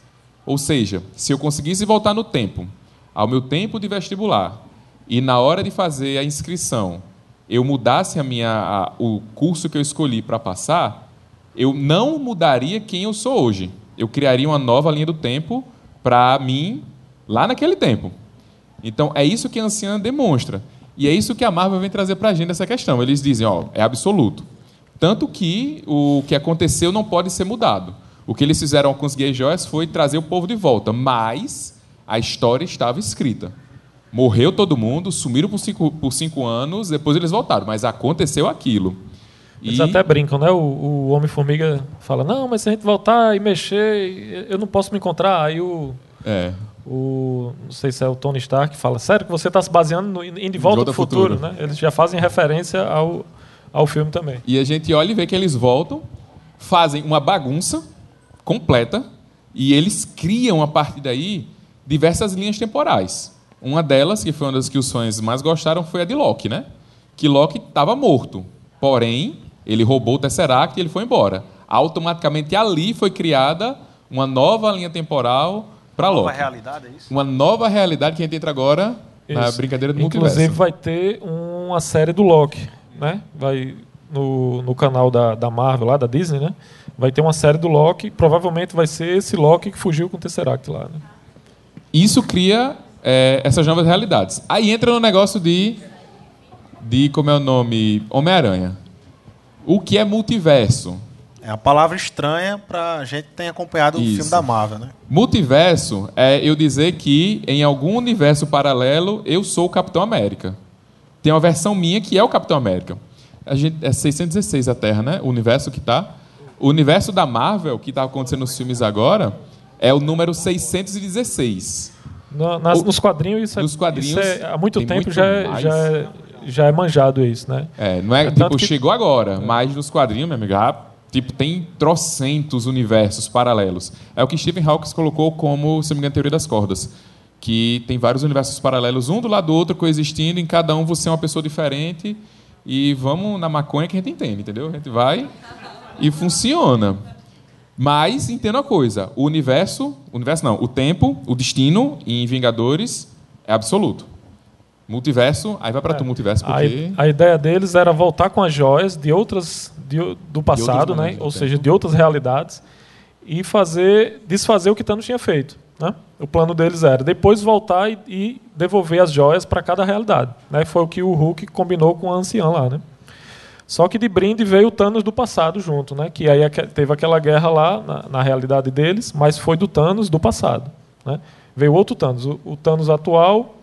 Ou seja, se eu conseguisse voltar no tempo, ao meu tempo de vestibular, e na hora de fazer a inscrição, eu mudasse a minha, a, o curso que eu escolhi para passar, eu não mudaria quem eu sou hoje. Eu criaria uma nova linha do tempo para mim lá naquele tempo. Então, é isso que a anciã demonstra. E é isso que a Marvel vem trazer para a gente essa questão. Eles dizem, ó, é absoluto. Tanto que o que aconteceu não pode ser mudado. O que eles fizeram com os Gay Joyas foi trazer o povo de volta, mas a história estava escrita. Morreu todo mundo, sumiram por cinco, por cinco anos, depois eles voltaram, mas aconteceu aquilo. Eles e... até brincam, né? O, o Homem-Formiga fala: Não, mas se a gente voltar e mexer, eu não posso me encontrar. Aí o. É o não sei se é o Tony Stark fala sério que você está se baseando no, em De Volta ao futuro, futuro, né? Eles já fazem referência ao, ao filme também. E a gente olha e vê que eles voltam, fazem uma bagunça completa e eles criam a partir daí diversas linhas temporais. Uma delas, que foi uma das que os fãs mais gostaram, foi a de Loki, né? Que Loki estava morto, porém ele roubou o Tesseract e ele foi embora. Automaticamente ali foi criada uma nova linha temporal para Loki. Uma nova realidade, é isso? Uma nova realidade que a gente entra agora isso. na brincadeira do multiverso. Inclusive vai ter uma série do Loki, né? Vai no, no canal da, da Marvel lá, da Disney, né? Vai ter uma série do Loki, provavelmente vai ser esse Loki que fugiu com o Tesseract lá, né? Isso cria é, essas novas realidades. Aí entra no negócio de de como é o nome, Homem-Aranha. O que é multiverso? É uma palavra estranha para a gente que tem acompanhado Isso. o filme da Marvel, né? Multiverso é eu dizer que em algum universo paralelo eu sou o Capitão América. Tem uma versão minha que é o Capitão América. A gente, é 616 a Terra, né? O universo que está. O universo da Marvel, que está acontecendo nos filmes agora, é o número 616. No, nas, o, nos quadrinhos, isso, é, nos quadrinhos isso é, há muito tempo muito já, é, já, é, já é manjado isso, né? É, não é, é tipo, que... chegou agora, mas nos quadrinhos, meu amigo, Tipo, tem trocentos universos paralelos. É o que Stephen Hawking colocou como, se não me engano, teoria das cordas. Que tem vários universos paralelos, um do lado do outro, coexistindo, em cada um você é uma pessoa diferente. E vamos na maconha que a gente entende, entendeu? A gente vai e funciona. Mas entenda uma coisa: o universo, o universo não, o tempo, o destino em Vingadores é absoluto. Multiverso, aí vai para é. tu multiverso porque a, a, ideia deles era voltar com as joias de outras de, do passado, né? Ou seja, de outras realidades e fazer desfazer o que Thanos tinha feito, né? O plano deles era depois voltar e, e devolver as joias para cada realidade, né? Foi o que o Hulk combinou com a anciã lá, né? Só que de brinde veio o Thanos do passado junto, né? Que aí teve aquela guerra lá na, na realidade deles, mas foi do Thanos do passado, né? Veio outro Thanos, o, o Thanos atual.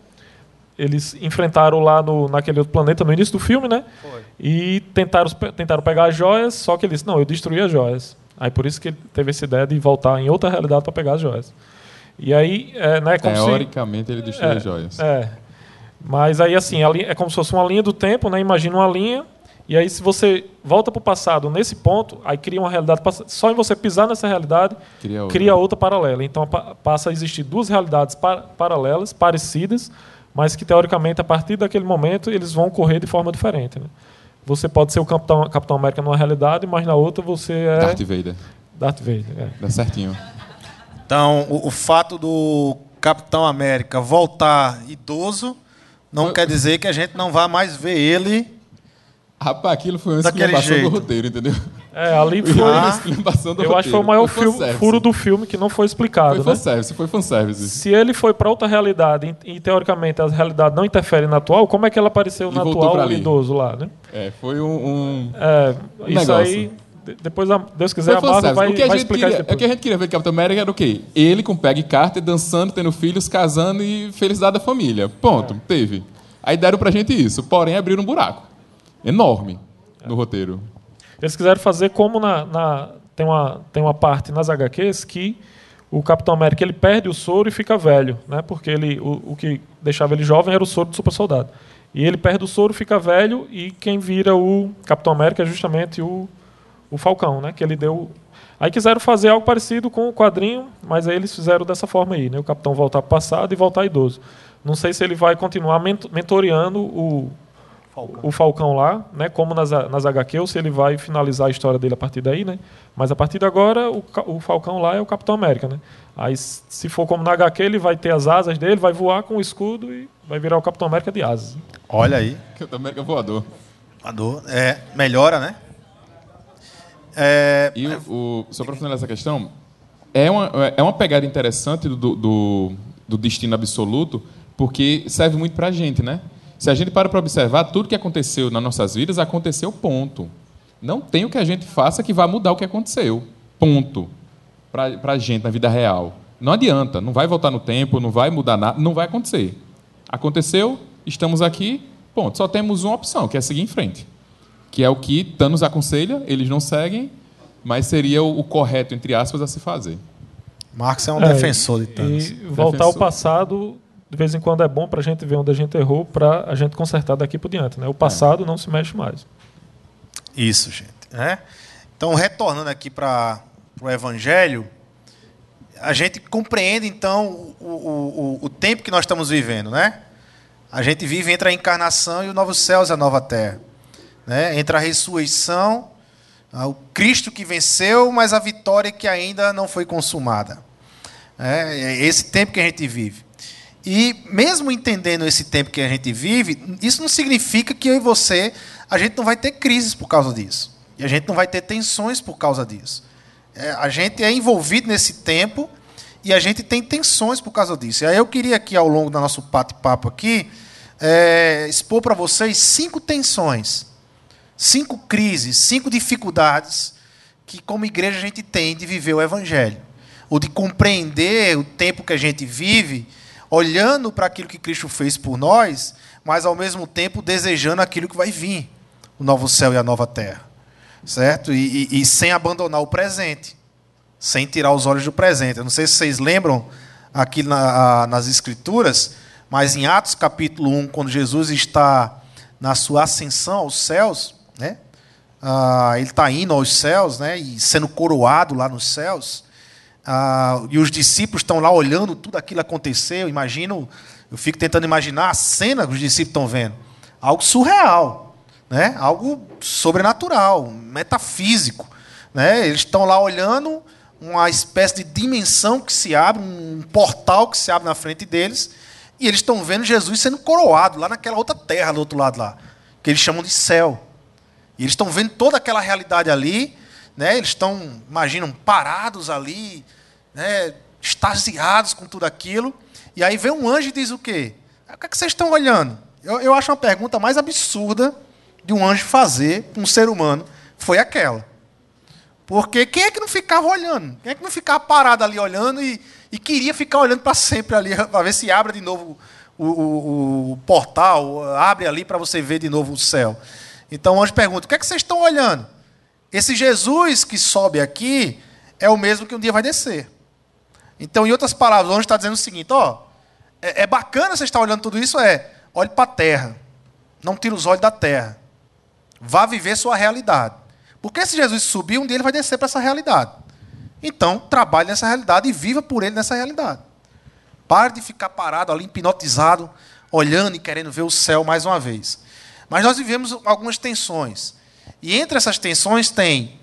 Eles enfrentaram lá no, naquele outro planeta no início do filme, né? Foi. E tentaram, tentaram pegar as joias, só que eles não, eu destruí as joias. Aí por isso que ele teve essa ideia de voltar em outra realidade para pegar as joias. E aí, é, né, como Teoricamente se, ele destruiu é, as joias. É. Mas aí assim, é como se fosse uma linha do tempo, né? Imagina uma linha e aí, se você volta para o passado nesse ponto, aí cria uma realidade. Só em você pisar nessa realidade, cria outra, cria outra paralela. Então, passa a existir duas realidades paralelas, parecidas, mas que, teoricamente, a partir daquele momento, eles vão correr de forma diferente. Né? Você pode ser o Capitão, Capitão América numa realidade, mas na outra você é. Darth Vader. Darth Vader, é. Dá certinho. Então, o, o fato do Capitão América voltar idoso não Eu... quer dizer que a gente não vá mais ver ele Rapaz, aquilo foi uma exclamação do roteiro, entendeu? É, ali foi. do eu acho que foi o maior foi furo do filme que não foi explicado. Foi né? fanservice, foi fanservice. Se ele foi para outra realidade e, teoricamente a realidade não interfere na atual, como é que ela apareceu na atual idoso lá, né? É, foi um. um é, um isso negócio. aí. Depois, Deus quiser, a Marvel vai, o que a vai gente explicar queria, O que a gente queria ver de Capitão América era o quê? Ele com Peg Carter dançando, tendo filhos, casando e felicidade da família. Ponto. É. Teve. Aí deram pra gente isso. Porém, abriram um buraco. Enorme no roteiro. Eles quiseram fazer como na, na, tem, uma, tem uma parte nas HQs que o Capitão América ele perde o soro e fica velho, né? porque ele, o, o que deixava ele jovem era o soro do super soldado. E ele perde o soro, fica velho, e quem vira o Capitão América é justamente o, o Falcão, né? que ele deu. Aí quiseram fazer algo parecido com o quadrinho, mas aí eles fizeram dessa forma aí, né? o Capitão voltar para o passado e voltar idoso. Não sei se ele vai continuar mentoreando o, Falcão. o Falcão lá, né? Como nas, nas HQ, ou se ele vai finalizar a história dele a partir daí, né? Mas a partir de agora, o, o Falcão lá é o Capitão América, né? Aí, se for como na HQ, ele vai ter as asas dele, vai voar com o escudo e vai virar o Capitão América de asas. Olha aí. Capitão América voador. Voador. É, melhora, né? É... E o, o, só para finalizar essa questão, é uma, é uma pegada interessante do, do, do destino absoluto, porque serve muito para a gente, né? Se a gente para para observar, tudo que aconteceu nas nossas vidas aconteceu, ponto. Não tem o que a gente faça que vá mudar o que aconteceu. Ponto. Para a gente, na vida real. Não adianta, não vai voltar no tempo, não vai mudar nada, não vai acontecer. Aconteceu, estamos aqui, ponto. Só temos uma opção, que é seguir em frente. Que é o que Thanos aconselha, eles não seguem, mas seria o, correto, entre aspas, a se fazer. Marx é um é, defensor de Thanos. E voltar defensor. ao passado de vez em quando é bom para a gente ver onde a gente errou, para a gente consertar daqui por diante. Né? O passado é. não se mexe mais. Isso, gente. É? Então, retornando aqui para o Evangelho, a gente compreende, então, o, o, o, tempo que nós estamos vivendo. Né? A gente vive entre a encarnação e o novo céus e a nova terra. Né? Entre a ressurreição, o Cristo que venceu, mas a vitória que ainda não foi consumada. É, é esse tempo que a gente vive. E mesmo entendendo esse tempo que a gente vive, isso não significa que eu e você, a gente não vai ter crises por causa disso. E a gente não vai ter tensões por causa disso. É, a gente é envolvido nesse tempo e a gente tem tensões por causa disso. E aí eu queria aqui, ao longo do nosso bate-papo aqui, é, expor para vocês cinco tensões, cinco crises, cinco dificuldades que, como igreja, a gente tem de viver o Evangelho. Ou de compreender o tempo que a gente vive olhando para aquilo que Cristo fez por nós, mas ao mesmo tempo desejando aquilo que vai vir, o novo céu e a nova terra, certo? E, e, e sem abandonar o presente, sem tirar os olhos do presente. Eu não sei se vocês lembram aqui na, nas Escrituras, mas em Atos capítulo 1, quando Jesus está na sua ascensão aos céus, né? Ah, ele está indo aos céus, né? E sendo coroado lá nos céus. Ah, e os discípulos estão lá olhando tudo aquilo acontecer. Eu imagino, eu fico tentando imaginar a cena que os discípulos estão vendo. Algo surreal, né? algo sobrenatural, metafísico. Né? Eles estão lá olhando uma espécie de dimensão que se abre, um portal que se abre na frente deles, e eles estão vendo Jesus sendo coroado lá naquela outra terra do outro lado lá, que eles chamam de céu. E eles estão vendo toda aquela realidade ali, né? Eles estão, imaginam, parados ali, né? extasiados com tudo aquilo. E aí vem um anjo e diz o quê? O que, é que vocês estão olhando? Eu, eu acho uma pergunta mais absurda de um anjo fazer com um ser humano foi aquela. Porque quem é que não ficava olhando? Quem é que não ficava parado ali olhando e, e queria ficar olhando para sempre ali, para ver se abre de novo o, o, o portal, abre ali para você ver de novo o céu. Então o anjo pergunta: o que é que vocês estão olhando? Esse Jesus que sobe aqui é o mesmo que um dia vai descer. Então, em outras palavras, o anjo está dizendo o seguinte: ó, é, é bacana você estar olhando tudo isso, é olhe para a terra. Não tire os olhos da terra. Vá viver sua realidade. Porque se Jesus subir, um dia ele vai descer para essa realidade. Então, trabalhe nessa realidade e viva por ele nessa realidade. Pare de ficar parado ali, hipnotizado, olhando e querendo ver o céu mais uma vez. Mas nós vivemos algumas tensões. E entre essas tensões tem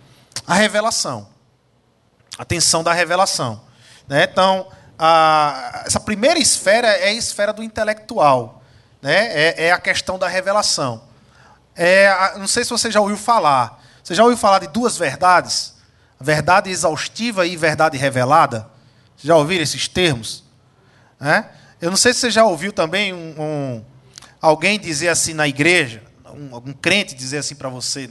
a revelação. A tensão da revelação. Né? Então, a, essa primeira esfera é a esfera do intelectual. Né? É, é a questão da revelação. É, não sei se você já ouviu falar. Você já ouviu falar de duas verdades? Verdade exaustiva e verdade revelada? Você já ouviram esses termos? É? Eu não sei se você já ouviu também um, um, alguém dizer assim na igreja, um, algum crente dizer assim para você: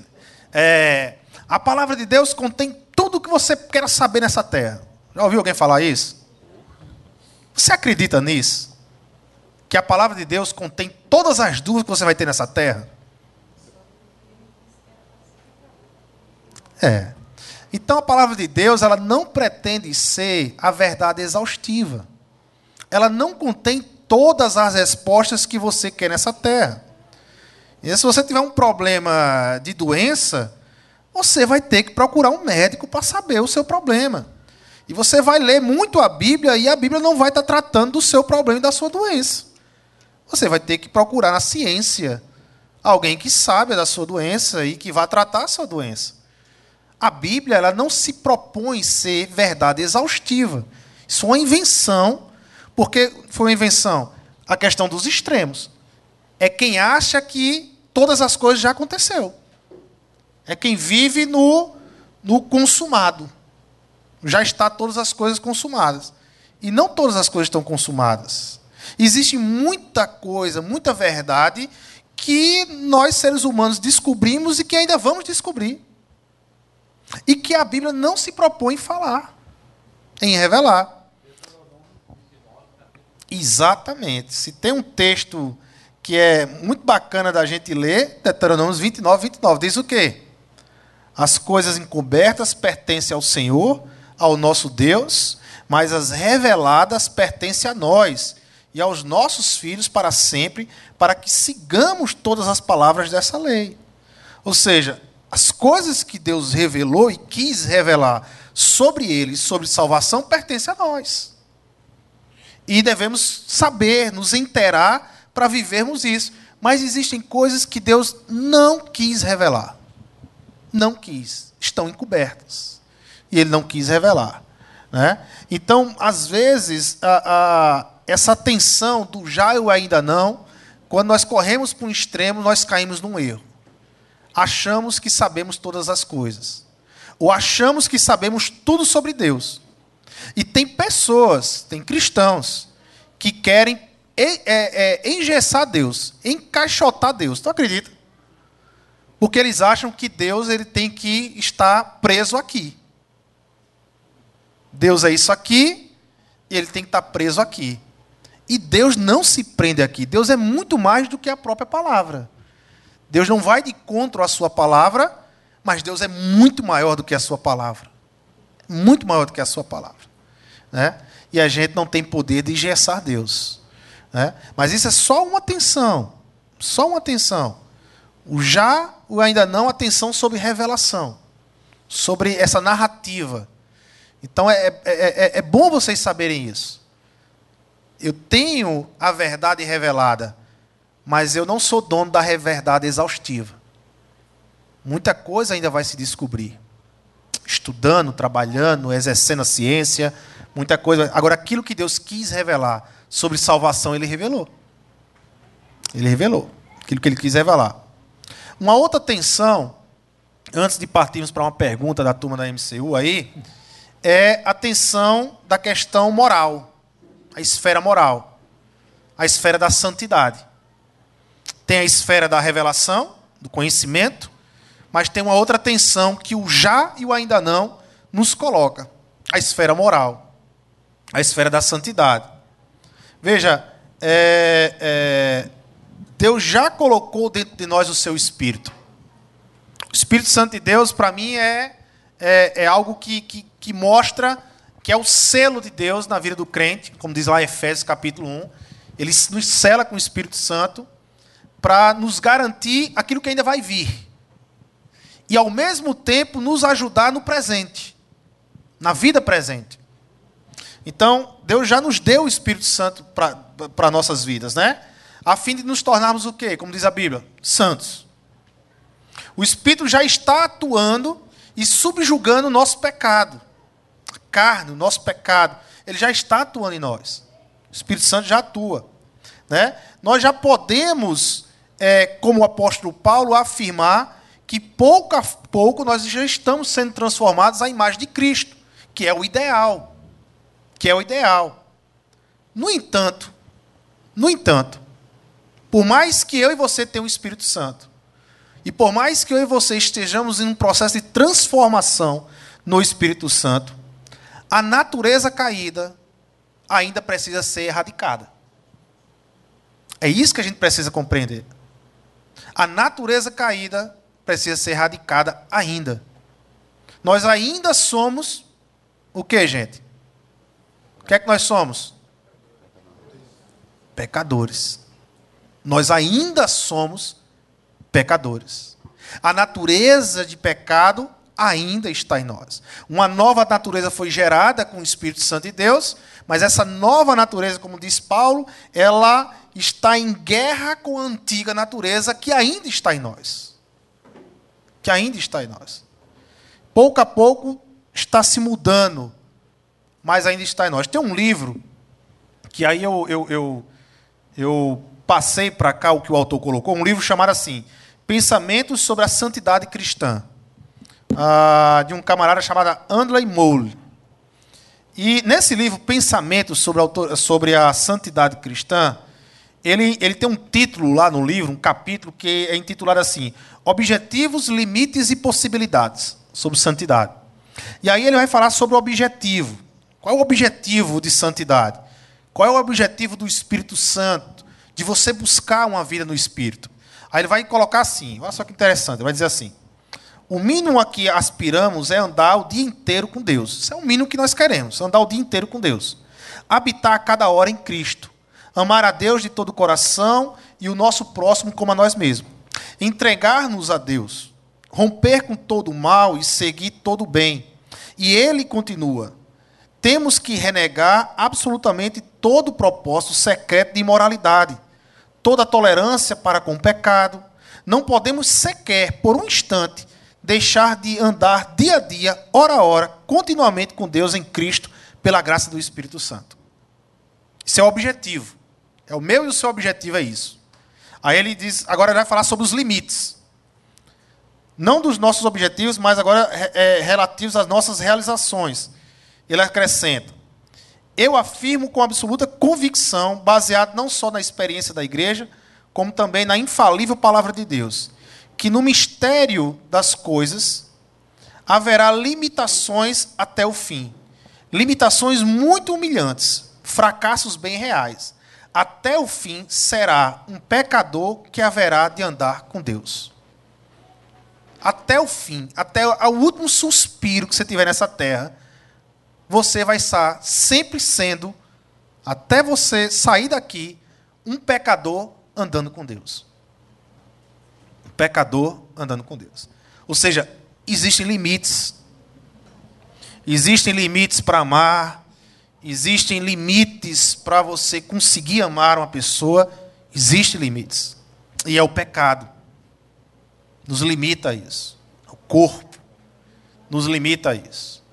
é, a palavra de Deus contém tudo o que você quer saber nessa terra. Já ouviu alguém falar isso? Você acredita nisso? Que a palavra de Deus contém todas as dúvidas que você vai ter nessa terra? É. Então a palavra de Deus, ela não pretende ser a verdade exaustiva. Ela não contém todas as respostas que você quer nessa terra. E se você tiver um problema de doença, você vai ter que procurar um médico para saber o seu problema. E você vai ler muito a Bíblia e a Bíblia não vai estar tratando do seu problema e da sua doença. Você vai ter que procurar na ciência alguém que sabe da sua doença e que vai tratar a sua doença. A Bíblia ela não se propõe ser verdade exaustiva. Isso é uma invenção. Porque foi uma invenção? A questão dos extremos. É quem acha que todas as coisas já aconteceu. É quem vive no, no consumado já está todas as coisas consumadas. E não todas as coisas estão consumadas. Existe muita coisa, muita verdade que nós seres humanos descobrimos e que ainda vamos descobrir. E que a Bíblia não se propõe falar, em revelar. Exatamente. Se tem um texto que é muito bacana da gente ler, Deuteronômio 29, 29, diz o quê? As coisas encobertas pertencem ao Senhor, ao nosso Deus, mas as reveladas pertencem a nós e aos nossos filhos para sempre, para que sigamos todas as palavras dessa lei. Ou seja, as coisas que Deus revelou e quis revelar sobre ele, sobre salvação, pertencem a nós. E devemos saber, nos inteirar para vivermos isso. Mas existem coisas que Deus não quis revelar. Não quis. Estão encobertas e ele não quis revelar. Né? Então, às vezes, a, a, essa tensão do já e o ainda não, quando nós corremos para um extremo, nós caímos num erro. Achamos que sabemos todas as coisas. Ou achamos que sabemos tudo sobre Deus. E tem pessoas, tem cristãos, que querem é, é, engessar Deus, encaixotar Deus. Tu acredita? Porque eles acham que Deus ele tem que estar preso aqui. Deus é isso aqui e ele tem que estar preso aqui. E Deus não se prende aqui. Deus é muito mais do que a própria palavra. Deus não vai de contra a sua palavra, mas Deus é muito maior do que a sua palavra. Muito maior do que a sua palavra. Né? E a gente não tem poder de engessar Deus. Né? Mas isso é só uma tensão. Só uma tensão. O já, o ainda não, atenção sobre revelação. Sobre essa narrativa então é, é, é, é bom vocês saberem isso. Eu tenho a verdade revelada, mas eu não sou dono da verdade exaustiva. Muita coisa ainda vai se descobrir. Estudando, trabalhando, exercendo a ciência, muita coisa. Agora, aquilo que Deus quis revelar sobre salvação, Ele revelou. Ele revelou. Aquilo que Ele quis revelar. Uma outra tensão, antes de partirmos para uma pergunta da turma da MCU aí, é a tensão da questão moral, a esfera moral, a esfera da santidade. Tem a esfera da revelação, do conhecimento, mas tem uma outra tensão que o já e o ainda não nos coloca: a esfera moral, a esfera da santidade. Veja, é, é, Deus já colocou dentro de nós o seu Espírito. O Espírito Santo de Deus, para mim, é, é, é algo que, que, que, mostra que é o selo de Deus na vida do crente, como diz lá em Efésios capítulo 1. Ele nos sela com o Espírito Santo para nos garantir aquilo que ainda vai vir. E, ao mesmo tempo, nos ajudar no presente, na vida presente. Então, Deus já nos deu o Espírito Santo para nossas vidas, né? A fim de nos tornarmos o quê? Como diz a Bíblia? Santos. O Espírito já está atuando e subjugando o nosso pecado. A carne, o nosso pecado. Ele já está atuando em nós. O Espírito Santo já atua. Né? Nós já podemos, é, como o apóstolo Paulo, afirmar que pouco a pouco nós já estamos sendo transformados à imagem de Cristo, que é o ideal. Que é o ideal. No entanto, no entanto, por mais que eu e você tenham o Espírito Santo, e por mais que eu e você estejamos em um processo de transformação no Espírito Santo, a natureza caída ainda precisa ser erradicada. É isso que a gente precisa compreender. A natureza caída precisa ser erradicada ainda. Nós ainda somos o que, gente? Que é que nós somos? Pecadores. Nós ainda somos pecadores. A natureza de pecado ainda está em nós. Uma nova natureza foi gerada com o Espírito Santo de Deus, mas essa nova natureza, como diz Paulo, ela está em guerra com a antiga natureza que ainda está em nós. Que ainda está em nós. Pouco a pouco está se mudando, mas ainda está em nós. Tem um livro que aí eu, eu, eu, eu passei para cá o que o autor colocou, um livro chamado assim, Pensamentos sobre a Santidade Cristã, ah, de um camarada chamado Andley Mole. E nesse livro, Pensamentos sobre a, sobre a Santidade Cristã, ele, ele tem um título lá no livro, um capítulo, que é intitulado assim: Objetivos, Limites e Possibilidades sobre santidade. E aí ele vai falar sobre o objetivo. Qual é o objetivo de santidade? Qual é o objetivo do Espírito Santo? de você buscar uma vida no Espírito. Aí ele vai colocar assim, olha só que interessante, ele vai dizer assim: o mínimo a que aspiramos é andar o dia inteiro com Deus. Isso é o mínimo que nós queremos, andar o dia inteiro com Deus. Habitar a cada hora em Cristo. Amar a Deus de todo o coração e o nosso próximo como a nós mesmos. Entregar-nos a Deus. Romper com todo o mal e seguir todo o bem. E ele continua: temos que renegar absolutamente todo o propósito secreto de imoralidade toda tolerância para com o pecado. Não podemos sequer, por um instante, deixar de andar dia a dia, hora a hora, continuamente com Deus em Cristo, pela graça do Espírito Santo. Isso é o objetivo. É o meu e o seu objetivo é isso. Aí ele diz, agora ele vai falar sobre os limites. Não dos nossos objetivos, mas agora é, relativos às nossas realizações. Ele acrescenta: eu afirmo com absoluta convicção, baseado não só na experiência da igreja, como também na infalível palavra de Deus, que no mistério das coisas haverá limitações até o fim. Limitações muito humilhantes, fracassos bem reais. Até o fim será um pecador que haverá de andar com Deus. Até o fim, até o último suspiro que você tiver nessa terra, você vai estar sempre sendo, até você sair daqui, um pecador andando com Deus. Um pecador andando com Deus. Ou seja, existem limites. Existem limites para amar, existem limites para você conseguir amar uma pessoa, existem limites. E é o pecado. Nos limita a isso. O corpo nos limita a isso.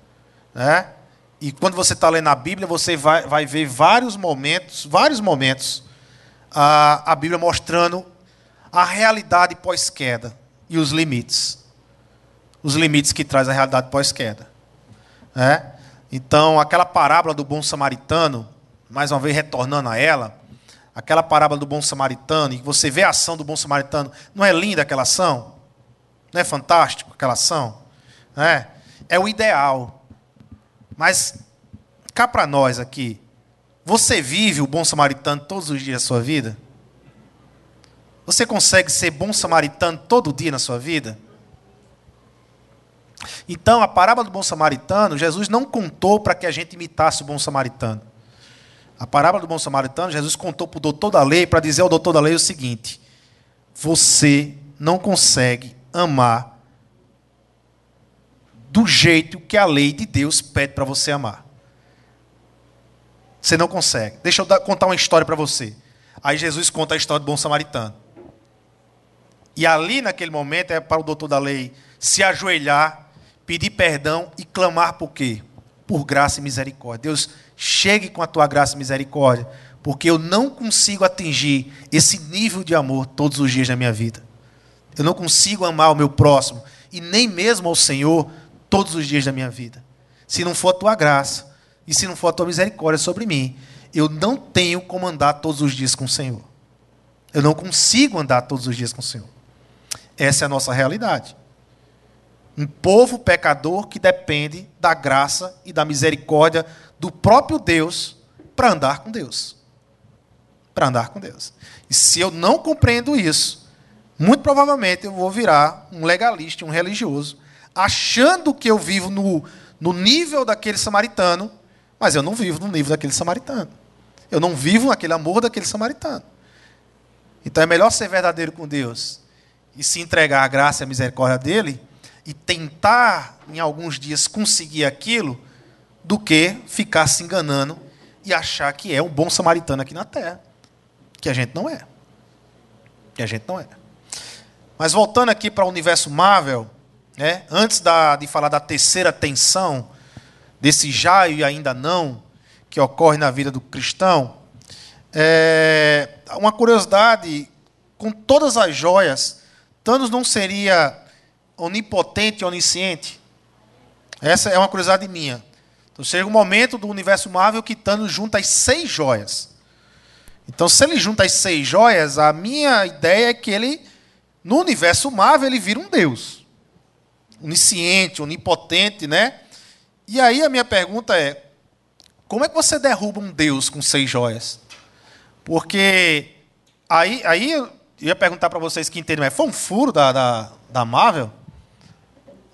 Né? E quando você está lendo a Bíblia, você vai, vai ver vários momentos, vários momentos, a, a Bíblia mostrando a realidade pós-queda e os limites. Os limites que traz a realidade pós-queda. É? Então, aquela parábola do bom samaritano, mais uma vez retornando a ela, aquela parábola do bom samaritano, e você vê a ação do bom samaritano, não é linda aquela ação? Não é fantástico aquela ação? É, é o ideal. Mas cá para nós aqui, você vive o bom samaritano todos os dias da sua vida? Você consegue ser bom samaritano todo dia na sua vida? Então, a parábola do bom samaritano, Jesus não contou para que a gente imitasse o bom samaritano. A parábola do bom samaritano, Jesus contou para o doutor da lei, para dizer ao doutor da lei o seguinte: você não consegue amar do jeito que a lei de Deus pede para você amar. Você não consegue. Deixa eu contar uma história para você. Aí Jesus conta a história do bom samaritano. E ali, naquele momento, é para o doutor da lei se ajoelhar, pedir perdão e clamar por quê? Por graça e misericórdia. Deus, chegue com a tua graça e misericórdia, porque eu não consigo atingir esse nível de amor todos os dias da minha vida. Eu não consigo amar o meu próximo e nem mesmo ao Senhor todos os dias da minha vida. Se não for a tua graça e se não for a tua misericórdia sobre mim, eu não tenho como andar todos os dias com o Senhor. Eu não consigo andar todos os dias com o Senhor. Essa é a nossa realidade. Um povo pecador que depende da graça e da misericórdia do próprio Deus para andar com Deus. Para andar com Deus. E se eu não compreendo isso, muito provavelmente eu vou virar um legalista, um religioso, achando que eu vivo no, no nível daquele samaritano, mas eu não vivo no nível daquele samaritano. Eu não vivo naquele amor daquele samaritano. Então é melhor ser verdadeiro com Deus e se entregar à graça e à misericórdia dele e tentar, em alguns dias, conseguir aquilo, do que ficar se enganando e achar que é um bom samaritano aqui na terra. Que a gente não é. Que a gente não é. Mas voltando aqui para o universo Marvel, né, antes da, de falar da terceira tensão, desse já e ainda não, que ocorre na vida do cristão, é, uma curiosidade: com todas as joias, Thanos não seria onipotente e onisciente? Essa é uma curiosidade minha. Então chega um momento do universo Marvel que Thanos junta as seis joias. Então, se ele junta as seis joias, a minha ideia é que ele, no universo Marvel, ele vira um deus. Onisciente, onipotente, né? E aí a minha pergunta é: como é que você derruba um deus com seis joias? Porque aí, aí eu ia perguntar para vocês que entendem, mas foi um furo da, da, da Marvel?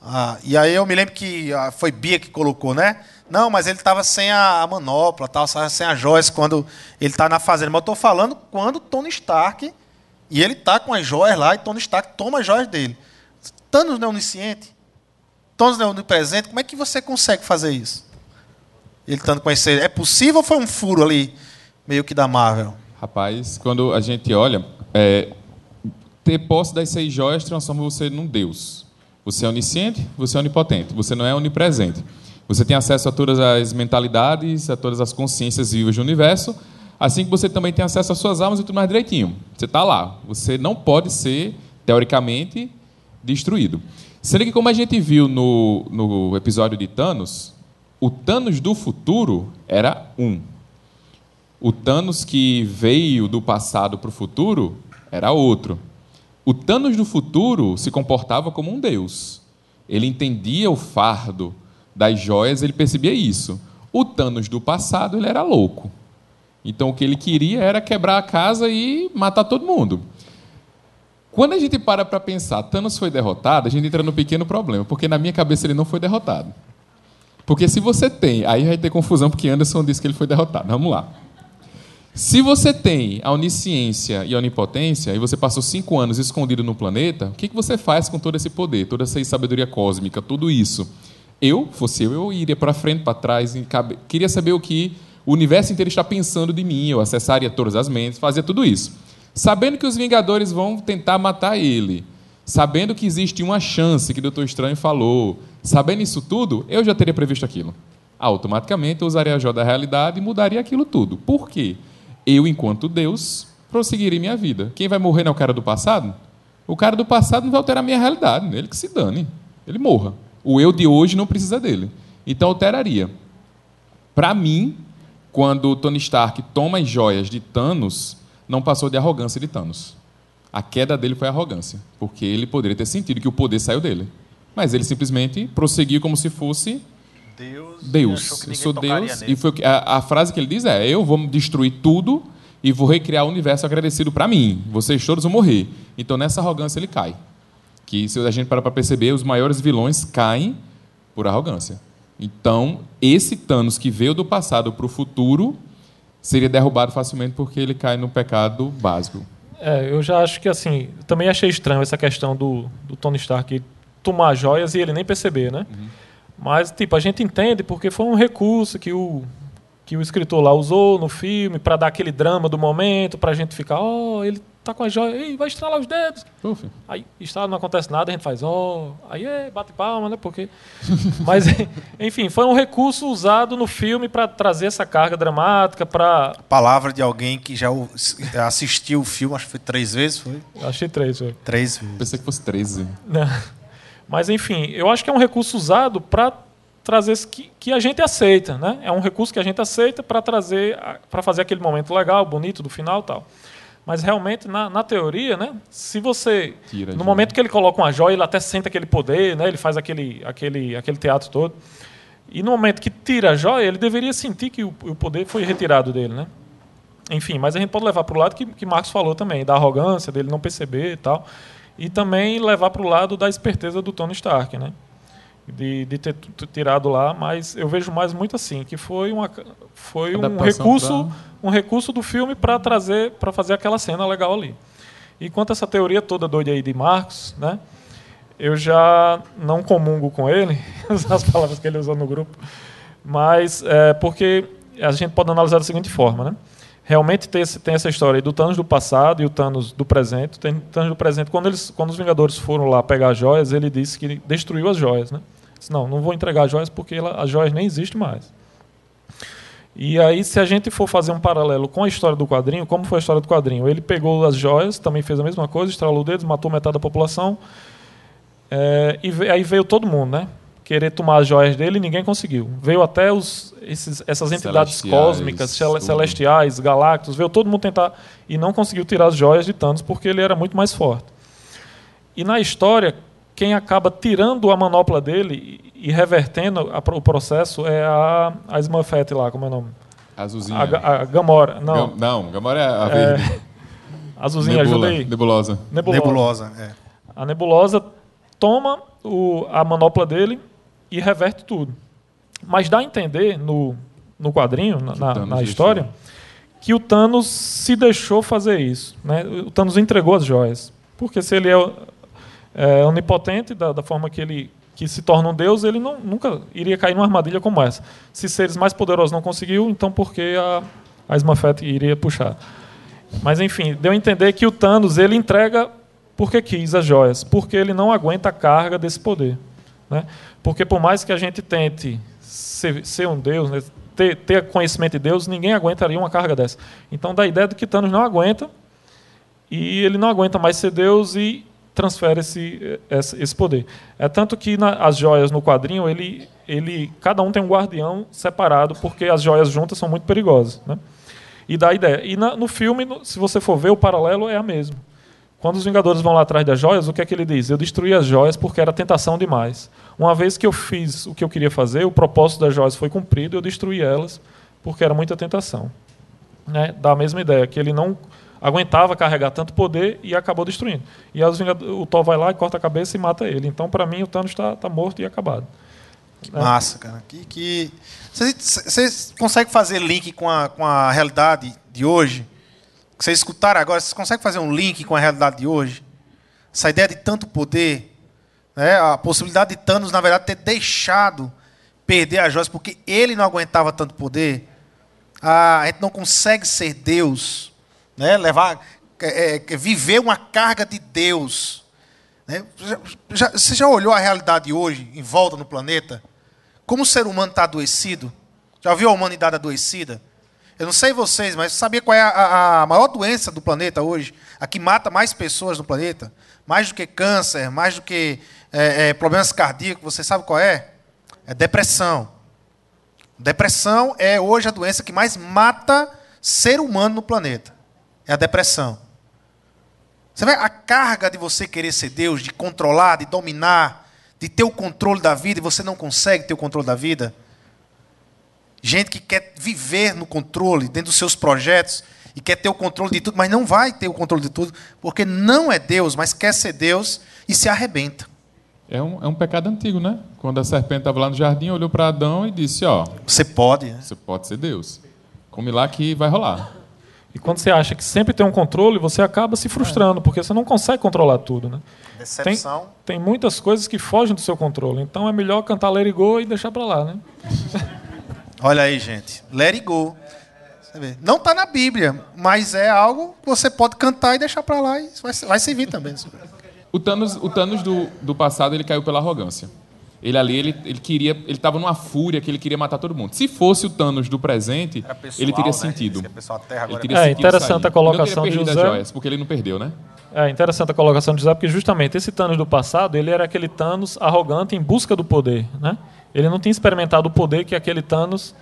Ah, e aí eu me lembro que ah, foi Bia que colocou, né? Não, mas ele estava sem a, manopla, tal, sem a joias quando ele está na fazenda. Mas eu estou falando quando Tony Stark, e ele está com as joias lá, e Tony Stark toma as joias dele. Thanos não é onisciente? Thanos não é onipresente? Como é que você consegue fazer isso? Ele com esse... É possível ou foi um furo ali, meio que da Marvel? Rapaz, quando a gente olha, é, ter posse das seis joias transforma você num Deus. Você é onisciente, você é onipotente, você não é onipresente. Você tem acesso a todas as mentalidades, a todas as consciências vivas do universo, assim que você também tem acesso às suas almas e tudo mais direitinho. Você está lá. Você não pode ser, teoricamente, destruído. Sendo que, como a gente viu no, no episódio de Thanos, o Thanos do futuro era um. O Thanos que veio do passado para o futuro era outro. O Thanos do futuro se comportava como um deus. Ele entendia o fardo das joias, ele percebia isso. O Thanos do passado, ele era louco. Então o que ele queria era quebrar a casa e matar todo mundo. Quando a gente para para pensar, Thanos foi derrotado, a gente entra no pequeno problema, porque na minha cabeça ele não foi derrotado. Porque se você tem, aí vai ter confusão porque Anderson disse que ele foi derrotado. Vamos lá. Se você tem a onisciência e a onipotência, e você passou cinco anos escondido no planeta, o que você faz com todo esse poder, toda essa sabedoria cósmica, tudo isso? Eu, fosse eu, eu iria para frente, para trás, queria saber o que o universo inteiro está pensando de mim, eu acessaria todas as mentes, fazia tudo isso. Sabendo que os Vingadores vão tentar matar ele, sabendo que existe uma chance que o Doutor Estranho falou, sabendo isso tudo, eu já teria previsto aquilo. Automaticamente eu usaria a joia da realidade e mudaria aquilo tudo. Por quê? eu, enquanto Deus, prosseguirei minha vida. Quem vai morrer não é o cara do passado? O cara do passado não vai alterar a minha realidade, ele que se dane, ele morra. O eu de hoje não precisa dele. Então alteraria. Para mim, quando Tony Stark toma as joias de Thanos, não passou de arrogância de Thanos. A queda dele foi arrogância, porque ele poderia ter sentido que o poder saiu dele. Mas ele simplesmente prosseguiu como se fosse Deus. Deus. Eu sou Deus. E foi a, a, frase que ele diz é: Eu vou destruir tudo e vou recriar o universo agradecido para mim. Vocês todos vão morrer. Então nessa arrogância ele cai. Que se a gente parar para perceber, os maiores vilões caem por arrogância. Então esse Thanos que veio do passado para o futuro seria derrubado facilmente porque ele cai no pecado básico. É, eu já acho que assim, também achei estranho essa questão do, do Tony Stark tomar joias e ele nem perceber, né? Uhum. Mas, tipo, a gente entende porque foi um recurso que o, que o escritor lá usou no filme para dar aquele drama do momento, para a gente ficar, ó, oh, ele tá com a joia, Ei, vai estralar os dedos. Uf. Aí estrala, não acontece nada, a gente faz, ó, oh. aí é, bate palma, né? Porque. Mas, enfim, foi um recurso usado no filme para trazer essa carga dramática, para. Palavra de alguém que já assistiu o filme, acho que foi três vezes, foi? Achei três, foi. Três vezes. Pensei que fosse treze. Não. Mas, enfim, eu acho que é um recurso usado para trazer que, que a gente aceita, né? É um recurso que a gente aceita para trazer, para fazer aquele momento legal, bonito do final, tal. Mas realmente na, na teoria, né? Se você Tira no momento que ele coloca uma joia, ele até sente aquele poder, né? Ele faz aquele aquele aquele teatro todo. E no momento que tira a joia, ele deveria sentir que o, o poder foi retirado dele, né? Enfim, mas a gente pode levar para o lado que, que Marcos falou também, da arrogância, dele não perceber e tal e também levar para o lado da esperteza do Tony Stark, né? De, de ter tirado lá, mas eu vejo mais muito assim que foi uma foi um recurso pra... um recurso do filme para trazer para fazer aquela cena legal ali. E quanto a essa teoria toda doida aí de Marx, né? Eu já não comungo com ele, as palavras que ele usou no grupo, mas é porque a gente pode analisar da seguinte forma, né? Realmente tem, tem essa história do Thanos do passado e o Thanos do presente. Tem Thanos do presente, quando, eles, quando os Vingadores foram lá pegar as joias, ele disse que destruiu as joias. Né? Disse, não, não vou entregar as joias porque ela, as joias nem existem mais. E aí, se a gente for fazer um paralelo com a história do quadrinho, como foi a história do quadrinho? Ele pegou as joias, também fez a mesma coisa, estralou o dedo, matou metade da população. É, e aí veio todo mundo, né? Querer tomar as joias dele e ninguém conseguiu. Veio até os, esses, essas entidades celestiais, cósmicas, tudo. celestiais, galácticos, veio todo mundo tentar e não conseguiu tirar as joias de Thanos porque ele era muito mais forte. E na história, quem acaba tirando a manopla dele e revertendo a, o processo é a, a Smurfette lá, como é o nome? Azulzinha. A, a Gamora. Não, G não Gamora é a verde. É, Azulzinha, Nebula, ajuda aí. Nebulosa. Nebulosa. Nebulosa é. A Nebulosa toma o, a manopla dele e reverte tudo. Mas dá a entender no, no quadrinho, na, na história, que o Thanos se deixou fazer isso. Né? O Thanos entregou as joias. Porque se ele é, é onipotente, da, da, forma que ele que se torna um deus, ele não, nunca iria cair numa armadilha como essa. Se seres mais poderosos não conseguiu, então por que a, a Smurfette iria puxar? Mas enfim, deu a entender que o Thanos ele entrega porque quis as joias, porque ele não aguenta a carga desse poder. Né? Porque por mais que a gente tente ser, ser um Deus, né, ter, ter, conhecimento de Deus, ninguém aguentaria uma carga dessa. Então dá a ideia de que Thanos não aguenta e ele não aguenta mais ser Deus e transfere esse, esse poder. É tanto que na, as joias no quadrinho, ele, ele, cada um tem um guardião separado, porque as joias juntas são muito perigosas. Né? E dá a ideia. E na, no filme, se você for ver, o paralelo é a mesma. Quando os Vingadores vão lá atrás das joias, o que é que ele diz? Eu destruí as joias porque era tentação demais. Uma vez que eu fiz o que eu queria fazer, o propósito das joias foi cumprido, eu destruí elas porque era muita tentação. Né? Da mesma ideia, que ele não aguentava carregar tanto poder e acabou destruindo. E aí o Thor vai lá e corta a cabeça e mata ele. Então, para mim, o Thanos está tá morto e acabado. Que né? massa, cara. Que, que... Você, consegue fazer link com a, com a realidade de hoje? Vocês escutaram agora, vocês conseguem fazer um link com a realidade de hoje? Essa ideia de tanto poder, né? a possibilidade de Thanos, na verdade, ter deixado perder as joias porque ele não aguentava tanto poder. A gente não consegue ser Deus, né? levar, é, é, viver uma carga de Deus. Né? Já, você já olhou a realidade de hoje em volta no planeta? Como o ser humano está adoecido? Já viu a humanidade adoecida? Eu não sei vocês, mas sabia qual é a, a, maior doença do planeta hoje? A que mata mais pessoas no planeta? Mais do que câncer, mais do que é, é, problemas cardíacos, você sabe qual é? É depressão. Depressão é hoje a doença que mais mata ser humano no planeta. É a depressão. Você vê a carga de você querer ser Deus, de controlar, de dominar, de ter o controle da vida e você não consegue ter o controle da vida. Gente que quer viver no controle, dentro dos seus projetos, e quer ter o controle de tudo, mas não vai ter o controle de tudo, porque não é Deus, mas quer ser Deus e se arrebenta. É um, é um pecado antigo, né? Quando a serpente estava lá no jardim, olhou para Adão e disse: Ó, você pode. Né? Você pode ser Deus. Come lá que vai rolar. E quando você acha que sempre tem um controle, você acaba se frustrando, porque você não consegue controlar tudo, né? Decepção. Tem, tem muitas coisas que fogem do seu controle. Então é melhor cantar Let It Go e deixar para lá, né? Olha aí, gente. Let It Go. Não está na Bíblia, mas é algo que você pode cantar e deixar para lá e vai, vai servir também. O Thanos, o Thanos do, do passado ele caiu pela arrogância. Ele ali, ele, ele queria, ele estava numa fúria que ele queria matar todo mundo. Se fosse o Thanos do presente, pessoal, ele teria né? sentido. Ele teria é, interessante a colocação de José. Joias, porque ele não perdeu, né? É interessante a colocação de José, porque justamente esse Thanos do passado, ele era aquele Thanos arrogante em busca do poder, né? Ele não tinha experimentado o poder que aquele Thanos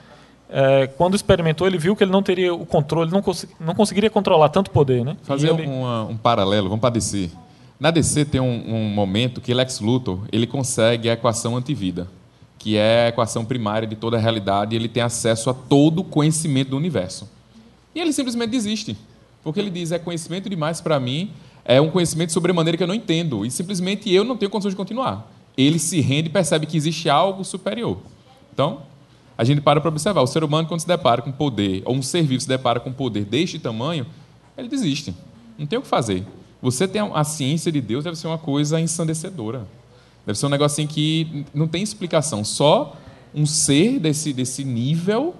é, quando experimentou, ele viu que ele não teria o controle, não, cons não conseguiria controlar tanto poder. Né? Fazer ele... uma, um paralelo, vamos para DC. Na DC tem um, um, momento que Lex Luthor ele consegue a equação antivida, que é a equação primária de toda a realidade, e ele tem acesso a todo o conhecimento do universo. E ele simplesmente desiste, porque ele diz: é conhecimento demais para mim, é um conhecimento sobre maneira que eu não entendo, e simplesmente eu não tenho condições de continuar. Ele se rende e percebe que existe algo superior. Então, a gente para para observar. O ser humano, quando se depara com poder, ou um ser vivo se depara com poder deste tamanho, ele desiste. Não tem o que fazer. Você tem a ciência de Deus, deve ser uma coisa ensandecedora. Deve ser um negocinho que não tem explicação. Só um ser desse, desse nível,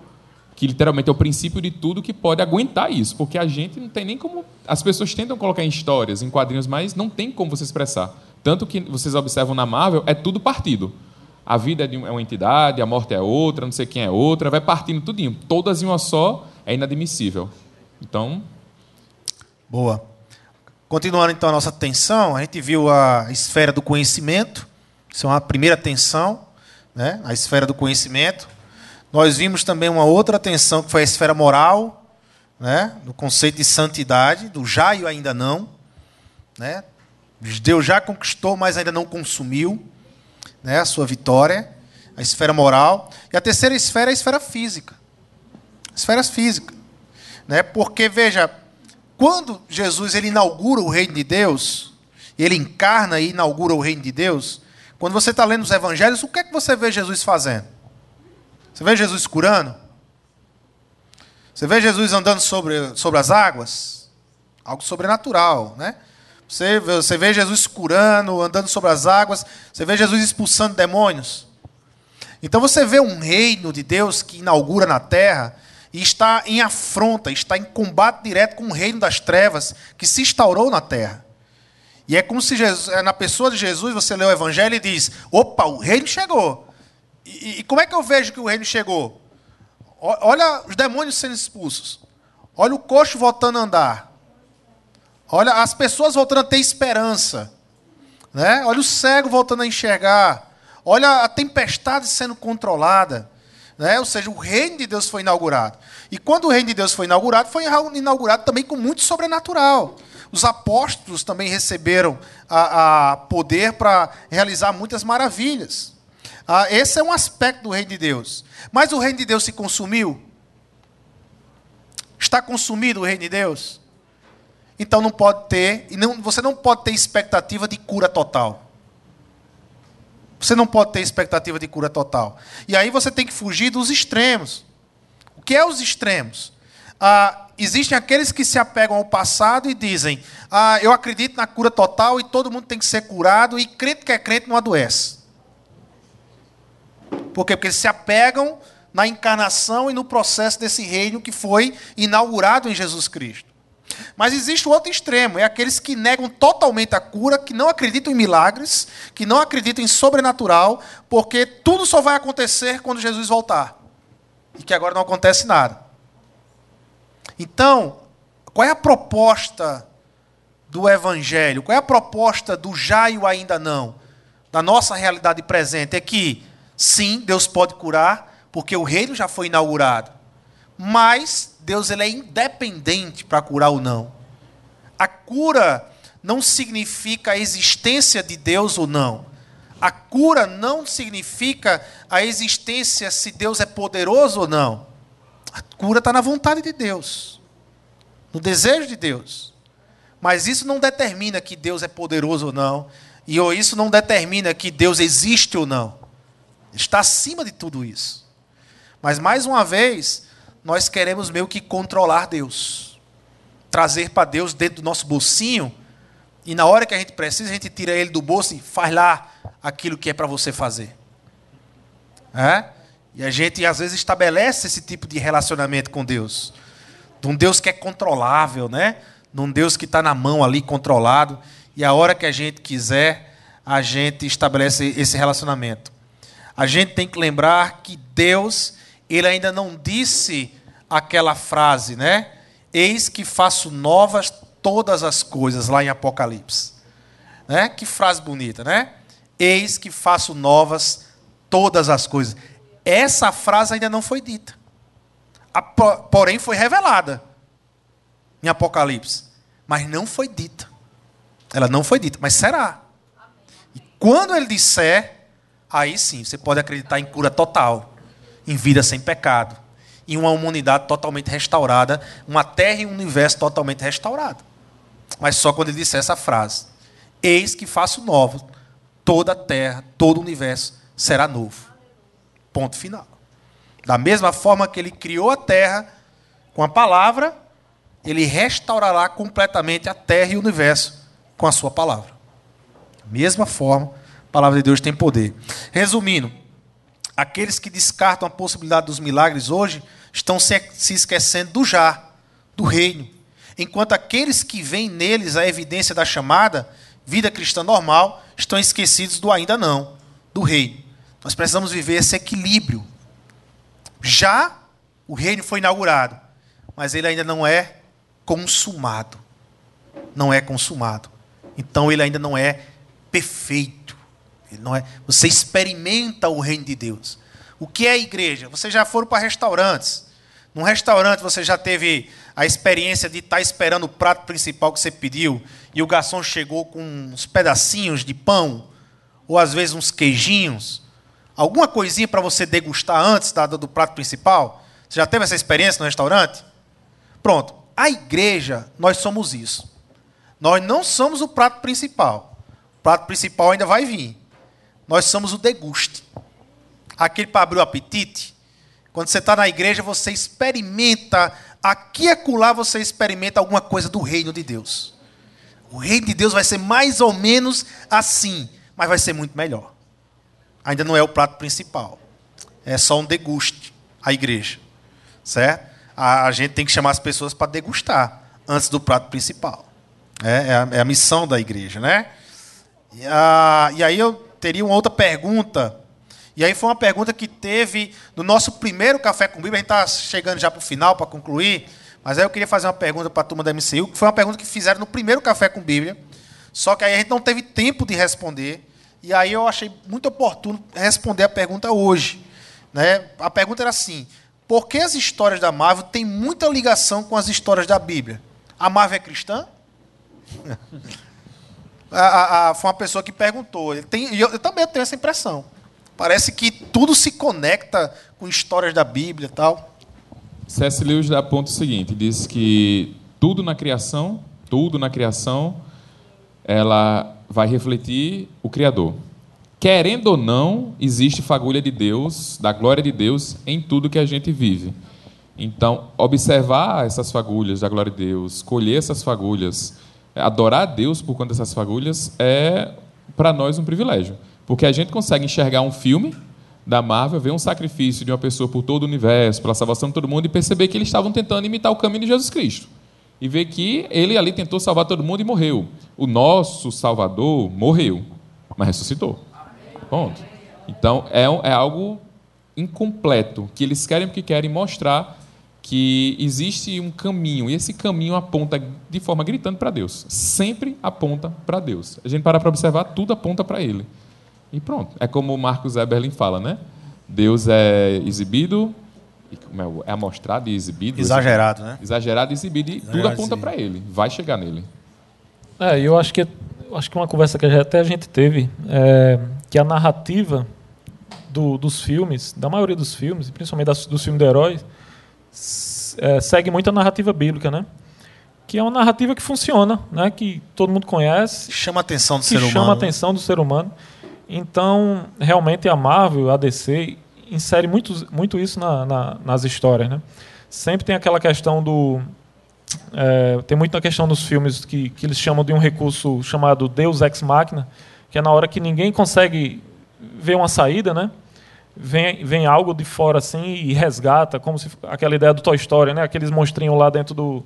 que literalmente é o princípio de tudo, que pode aguentar isso. Porque a gente não tem nem como. As pessoas tentam colocar em histórias, em quadrinhos, mas não tem como você expressar. Tanto que vocês observam na Marvel, é tudo partido a vida é, é uma entidade, a morte é outra, não sei quem é outra, vai partindo tudinho. Todas em uma só é inadmissível. Então. Boa. Continuando então a nossa tensão, a gente viu a esfera do conhecimento, isso é uma primeira tensão, né? a esfera do conhecimento. Nós vimos também uma outra tensão, que foi a esfera moral, né? do conceito de santidade, do já e ainda não. Né? Deus já conquistou, mas ainda não consumiu né, a sua vitória, a esfera moral. E a terceira esfera é a esfera física. Esfera física. Né? Porque, veja, quando Jesus ele inaugura o reino de Deus, ele encarna e inaugura o reino de Deus, quando você está lendo os evangelhos, o que é que você vê Jesus fazendo? Você vê Jesus curando? Você vê Jesus andando sobre, sobre as águas? Algo sobrenatural, né? Você, você vê Jesus curando, andando sobre as águas. Você vê Jesus expulsando demônios. Então você vê um reino de Deus que inaugura na terra e está em afronta, está em combate direto com o reino das trevas que se instaurou na terra. E é como se Jesus, é, na pessoa de Jesus você lê o evangelho e diz: opa, o reino chegou. E, e como é que eu vejo que o reino chegou? Olha os demônios sendo expulsos. Olha o coxo voltando a andar. Olha as pessoas voltando a ter esperança. Né? Olha o cego voltando a enxergar. Olha a tempestade sendo controlada. Né? Ou seja, o reino de Deus foi inaugurado. E quando o reino de Deus foi inaugurado, foi inaugurado também com muito sobrenatural. Os apóstolos também receberam a, a poder para realizar muitas maravilhas. Ah, esse é um aspecto do reino de Deus. Mas o reino de Deus se consumiu? Está consumido o reino de Deus? Então não pode ter, e não, você não pode ter expectativa de cura total. Você não pode ter expectativa de cura total. E aí você tem que fugir dos extremos. O que é os extremos? Ah, existem aqueles que se apegam ao passado e dizem: ah, eu acredito na cura total e todo mundo tem que ser curado, e crente que é crente não adoece. Por quê? Porque eles se apegam na encarnação e no processo desse reino que foi inaugurado em Jesus Cristo. Mas existe o outro extremo, é aqueles que negam totalmente a cura, que não acreditam em milagres, que não acreditam em sobrenatural, porque tudo só vai acontecer quando Jesus voltar. E que agora não acontece nada. Então, qual é a proposta do evangelho? Qual é a proposta do já e o ainda não? Da nossa realidade presente é que sim, Deus pode curar, porque o reino já foi inaugurado. Mas Deus ele é independente para curar ou não. A cura não significa a existência de Deus ou não. A cura não significa a existência se Deus é poderoso ou não. A cura está na vontade de Deus, no desejo de Deus. Mas isso não determina que Deus é poderoso ou não, e ou isso não determina que Deus existe ou não. Está acima de tudo isso. Mas mais uma vez, nós queremos meio que controlar Deus. Trazer para Deus dentro do nosso bolsinho, e na hora que a gente precisa, a gente tira ele do bolso e faz lá aquilo que é para você fazer. É? E a gente às vezes estabelece esse tipo de relacionamento com Deus. De um Deus que é controlável, né? De um Deus que está na mão ali, controlado. E a hora que a gente quiser, a gente estabelece esse relacionamento. A gente tem que lembrar que Deus, ele ainda não disse aquela frase, né? Eis que faço novas todas as coisas, lá em Apocalipse. Né? Que frase bonita, né? Eis que faço novas todas as coisas. Essa frase ainda não foi dita. Porém, foi revelada em Apocalipse. Mas não foi dita. Ela não foi dita, mas será. E quando ele disser, aí sim, você pode acreditar em cura total, em vida sem pecado, em uma humanidade totalmente restaurada, uma terra e um universo totalmente restaurado. Mas só quando ele disser essa frase: Eis que faço novo toda a terra, todo o universo será novo. Ponto final. Da mesma forma que ele criou a terra com a palavra, ele restaurará completamente a terra e o universo com a sua palavra. Da mesma forma, a palavra de Deus tem poder. Resumindo, aqueles que descartam a possibilidade dos milagres hoje estão se esquecendo do já, do reino. Enquanto aqueles que veem neles a evidência da chamada vida cristã normal, estão esquecidos do ainda não, do rei. Nós precisamos viver esse equilíbrio. Já o reino foi inaugurado, mas ele ainda não é consumado. Não é consumado. Então ele ainda não é perfeito. Não é. Você experimenta o reino de Deus. O que é igreja? Vocês já foram para restaurantes. Num restaurante você já teve a experiência de estar esperando o prato principal que você pediu e o garçom chegou com uns pedacinhos de pão, ou às vezes uns queijinhos, alguma coisinha para você degustar antes da, do prato principal? Você já teve essa experiência no restaurante? Pronto. A igreja, nós somos isso. Nós não somos o prato principal. O prato principal ainda vai vir. Nós somos o deguste. Aquele para abrir o apetite. Quando você está na igreja, você experimenta aqui e acolá você experimenta alguma coisa do reino de Deus. O reino de Deus vai ser mais ou menos assim, mas vai ser muito melhor. Ainda não é o prato principal. É só um deguste a igreja. Certo? A, a gente tem que chamar as pessoas para degustar antes do prato principal. É, é, a, é a, missão da igreja, né? E, a, e aí eu teria uma outra pergunta. E aí foi uma pergunta que teve no nosso primeiro Café com Bíblia. A gente está chegando já para o final, para concluir. Mas aí eu queria fazer uma pergunta para a turma da MCU, que foi uma pergunta que fizeram no primeiro Café com Bíblia, só que aí a gente não teve tempo de responder, e aí eu achei muito oportuno responder a pergunta hoje. Né? A pergunta era assim: por que as histórias da Marvel têm muita ligação com as histórias da Bíblia? A Marvel é cristã? a, a, a, foi uma pessoa que perguntou. Tem, eu, eu também tenho essa impressão. Parece que tudo se conecta com histórias da Bíblia e tal. C.S. Lewis dá ponto seguinte, diz que tudo na criação, tudo na criação, ela vai refletir o Criador. Querendo ou não, existe fagulha de Deus, da glória de Deus, em tudo que a gente vive. Então, observar essas fagulhas da glória de Deus, colher essas fagulhas, adorar a Deus por conta dessas fagulhas, é para nós um privilégio. Porque a gente consegue enxergar um filme da Marvel ver um sacrifício de uma pessoa por todo o universo, pela salvação de todo mundo, e perceber que eles estavam tentando imitar o caminho de Jesus Cristo. E ver que ele ali tentou salvar todo mundo e morreu. O nosso Salvador morreu, mas ressuscitou. Ponto. Então, é, é algo incompleto, que eles querem porque querem mostrar que existe um caminho, e esse caminho aponta de forma gritando para Deus. Sempre aponta para Deus. A gente para para observar, tudo aponta para Ele. E pronto. É como o Marcos Eberlin fala, né? Deus é exibido é, é amostrado e exibido. Exagerado, né? Exagerado e exibido. E tudo aponta para ele. Vai chegar nele. É, eu acho que acho que uma conversa que até a gente teve é que a narrativa do, dos filmes, da maioria dos filmes, principalmente das, dos filmes de heróis, segue muito a narrativa bíblica, né? Que é uma narrativa que funciona, né? Que todo mundo conhece. Chama a atenção do ser humano. chama a atenção do ser humano. Então, realmente a Marvel, a DC, insere muito, muito isso na, na, nas histórias, né? Sempre tem aquela questão do é, tem muito na questão dos filmes que, que eles chamam de um recurso chamado Deus Ex Machina, que é na hora que ninguém consegue ver uma saída, né? Vem, vem algo de fora assim e resgata, como se aquela ideia do Toy Story, né? Aqueles monstrinhos lá dentro do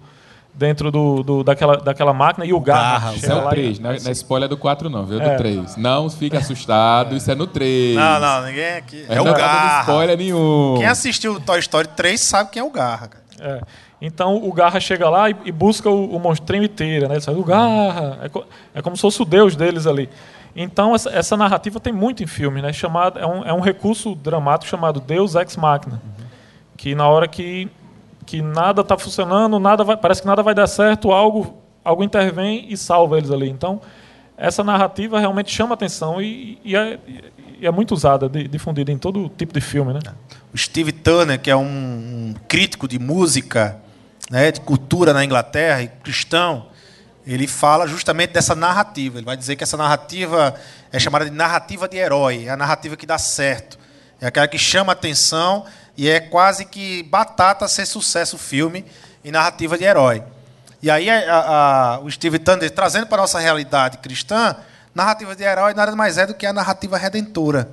dentro do, do daquela, daquela máquina e o garra. Isso é o 3, não é, não é spoiler do 4 não, viu? É do 3. Não fique assustado, isso é no 3. Não, não, ninguém aqui. É, é o garra. Não spoiler nenhum. Quem assistiu Toy Story 3 sabe quem é o garra, cara. É. Então o Garra chega lá e, e busca o, o, monstrinho inteiro, né? Ele sai do Garra, é, co, é, como se fosse o deus deles ali. Então essa, essa narrativa tem muito em filme, né? Chamado, é, um, é um recurso dramático chamado Deus Ex Machina, uhum. que na hora que, que nada está funcionando, nada vai, parece que nada vai dar certo, algo, algo intervém e salva eles ali. Então essa narrativa realmente chama atenção e, e, é, e é, muito usada, difundida em todo tipo de filme, né? O Steve Turner, que é um crítico de música né, de cultura na Inglaterra e cristão, ele fala justamente dessa narrativa. Ele vai dizer que essa narrativa é chamada de narrativa de herói, é a narrativa que dá certo, é aquela que chama atenção e é quase que batata ser sucesso filme em narrativa de herói. E aí a, a, o Steve Thunder trazendo para a nossa realidade cristã, narrativa de herói nada mais é do que a narrativa redentora.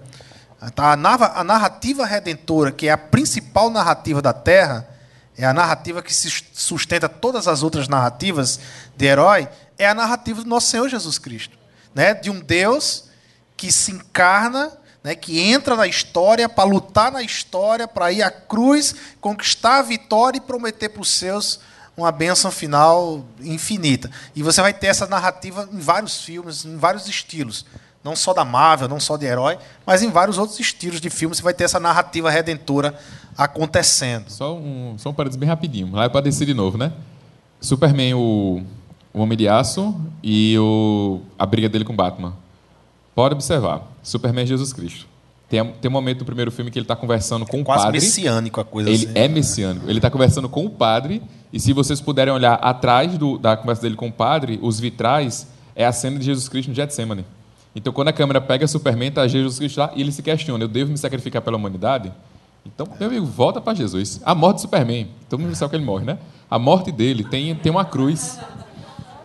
A narrativa redentora, que é a principal narrativa da Terra, é a narrativa que sustenta todas as outras narrativas de herói, é a narrativa do nosso Senhor Jesus Cristo. Né? De um Deus que se encarna, né? que entra na história para lutar na história, para ir à cruz, conquistar a vitória e prometer para os seus uma bênção final infinita. E você vai ter essa narrativa em vários filmes, em vários estilos. Não só da Marvel, não só de herói, mas em vários outros estilos de filmes você vai ter essa narrativa redentora acontecendo. Só um, só um parênteses bem rapidinho. Lá é para descer de novo, né? Superman, o, o Homem de Aço e o, a briga dele com Batman. Pode observar. Superman é Jesus Cristo. Tem, tem um momento no primeiro filme que ele está conversando com é o quase padre. messiânico a coisa Ele assim, é messiânico. Ele está conversando com o padre. E se vocês puderem olhar atrás do, da conversa dele com o padre, os vitrais, é a cena de Jesus Cristo no Getsemane. Então, quando a câmera pega Superman, está Jesus Cristo lá e ele se questiona: eu devo me sacrificar pela humanidade? Então, meu amigo, volta para Jesus. A morte de Superman, todo mundo sabe que ele morre, né? A morte dele tem, tem uma cruz.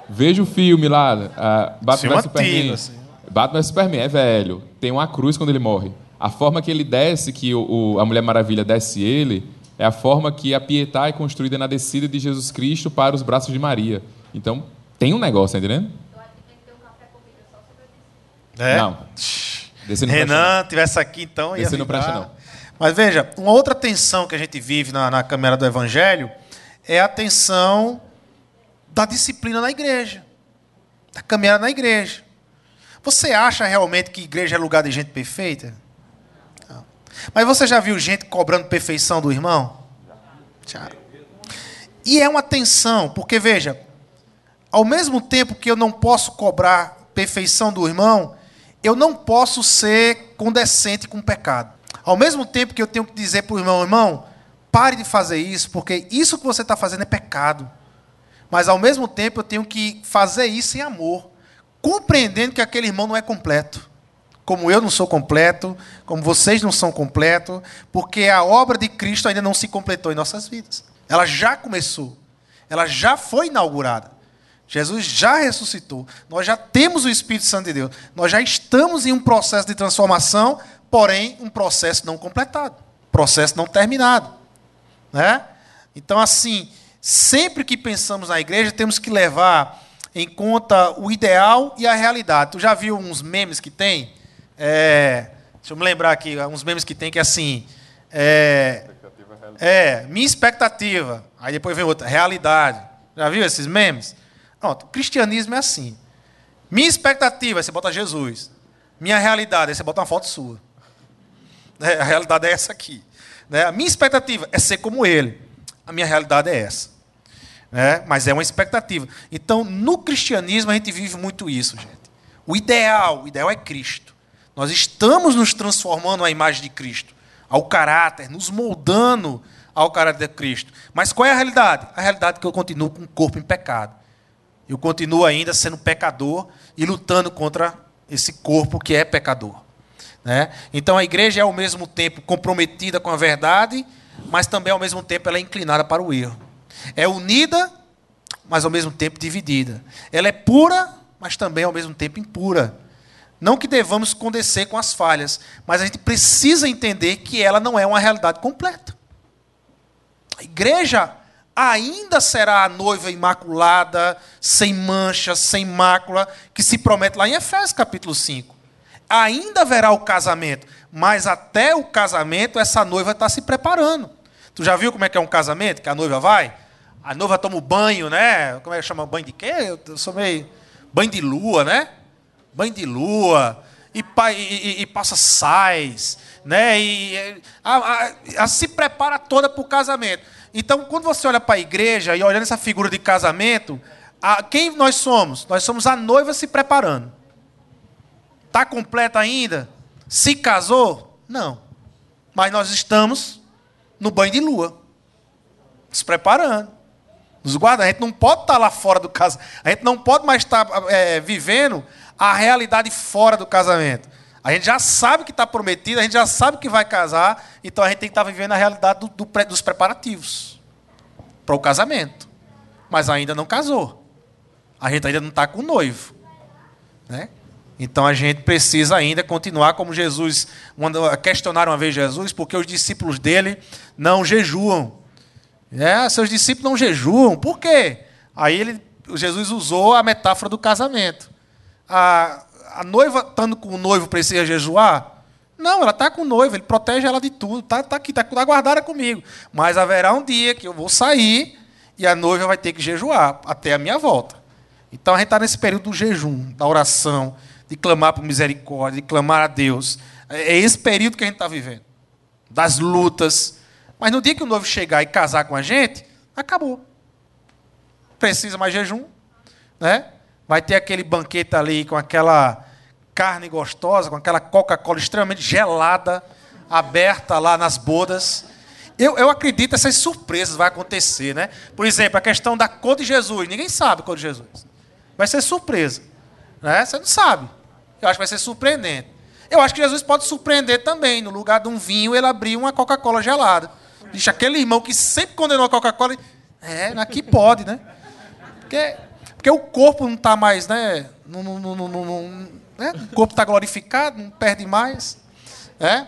Veja o filme lá, uh, Batman vs Superman. Assim. Batman vs Superman é velho, tem uma cruz quando ele morre. A forma que ele desce, que o, o, a Mulher Maravilha desce ele, é a forma que a Pietá é construída na descida de Jesus Cristo para os braços de Maria. Então, tem um negócio, tá entendendo? É? Não. Renan, tivesse aqui então. Ia Esse não. Mas veja, uma outra tensão que a gente vive na, na Câmara do Evangelho é a tensão da disciplina na igreja, da caminhada na igreja. Você acha realmente que igreja é lugar de gente perfeita? Não. Mas você já viu gente cobrando perfeição do irmão? Já. E é uma tensão, porque veja, ao mesmo tempo que eu não posso cobrar perfeição do irmão, eu não posso ser condescente com o pecado. Ao mesmo tempo que eu tenho que dizer para o irmão, irmão, pare de fazer isso, porque isso que você está fazendo é pecado. Mas ao mesmo tempo eu tenho que fazer isso em amor, compreendendo que aquele irmão não é completo. Como eu não sou completo, como vocês não são completos, porque a obra de Cristo ainda não se completou em nossas vidas. Ela já começou. Ela já foi inaugurada. Jesus já ressuscitou. Nós já temos o Espírito Santo de Deus. Nós já estamos em um processo de transformação porém um processo não completado, processo não terminado. Né? Então, assim, sempre que pensamos na igreja, temos que levar em conta o ideal e a realidade. Tu já viu uns memes que tem? É, deixa eu me lembrar aqui, uns memes que tem que é assim. É, é, minha expectativa. Aí depois vem outra, realidade. Já viu esses memes? Pronto, cristianismo é assim. Minha expectativa, aí você bota Jesus. Minha realidade, aí você bota uma foto sua. É, a realidade é essa aqui. Né? A minha expectativa é ser como ele. A minha realidade é essa. Né? Mas é uma expectativa. Então, no cristianismo, a gente vive muito isso, gente. O ideal, o ideal é Cristo. Nós estamos nos transformando à imagem de Cristo, ao caráter, nos moldando ao caráter de Cristo. Mas qual é a realidade? A realidade é que eu continuo com o corpo em pecado. Eu continuo ainda sendo pecador e lutando contra esse corpo que é pecador. Né? Então a igreja é ao mesmo tempo comprometida com a verdade, mas também ao mesmo tempo ela é inclinada para o erro. É unida, mas ao mesmo tempo dividida. Ela é pura, mas também ao mesmo tempo impura. Não que devamos condecer com as falhas, mas a gente precisa entender que ela não é uma realidade completa. A igreja ainda será a noiva imaculada, sem mancha, sem mácula, que se promete lá em Efésios capítulo 5 ainda haverá o casamento, mas até o casamento essa noiva está se preparando. Tu já viu como é que é um casamento? Que a noiva vai? A noiva toma o banho, né? Como é que chama? Banho de quê? Eu sou meio. Banho de lua, né? Banho de lua. E, e, e passa sais, né? E a, a, a se prepara toda para o casamento. Então, quando você olha para a igreja e olhando essa figura de casamento, a, quem nós somos? Nós somos a noiva se preparando. Está completa ainda? Se casou? Não. Mas nós estamos no banho de lua, nos preparando, nos guardando. A gente não pode estar lá fora do casamento. A gente não pode mais estar é, vivendo a realidade fora do casamento. A gente já sabe que está prometido, a gente já sabe que vai casar, então a gente tem que estar vivendo a realidade do, do, dos preparativos para o casamento. Mas ainda não casou. A gente ainda não está com o noivo. Né? Então a gente precisa ainda continuar como Jesus. Questionaram uma vez Jesus porque os discípulos dele não jejuam. É, seus discípulos não jejuam. Por quê? Aí ele, Jesus usou a metáfora do casamento. A, a noiva, estando com o noivo, precisa jejuar? Não, ela está com o noivo, ele protege ela de tudo, está tá aqui, está tá guardada comigo. Mas haverá um dia que eu vou sair e a noiva vai ter que jejuar até a minha volta. Então a gente está nesse período do jejum, da oração, de clamar por misericórdia, de clamar a Deus. É esse período que a gente está vivendo. Das lutas. Mas no dia que o noivo chegar e casar com a gente, acabou. Precisa mais jejum. Né? Vai ter aquele banquete ali com aquela carne gostosa, com aquela Coca-Cola extremamente gelada, aberta lá nas bodas. Eu, eu acredito que essas surpresas vão acontecer, né? Por exemplo, a questão da cor de Jesus. Ninguém sabe a cor de Jesus. Vai ser surpresa. Né? Você não sabe. Eu acho que vai ser surpreendente. Eu acho que Jesus pode surpreender também. No lugar de um vinho, ele abrir uma Coca-Cola gelada. Diz aquele irmão que sempre condenou a Coca-Cola. É, aqui pode, né? Porque, porque o corpo não está mais, né? Não, não, não, não, né? O corpo está glorificado, não perde mais. É?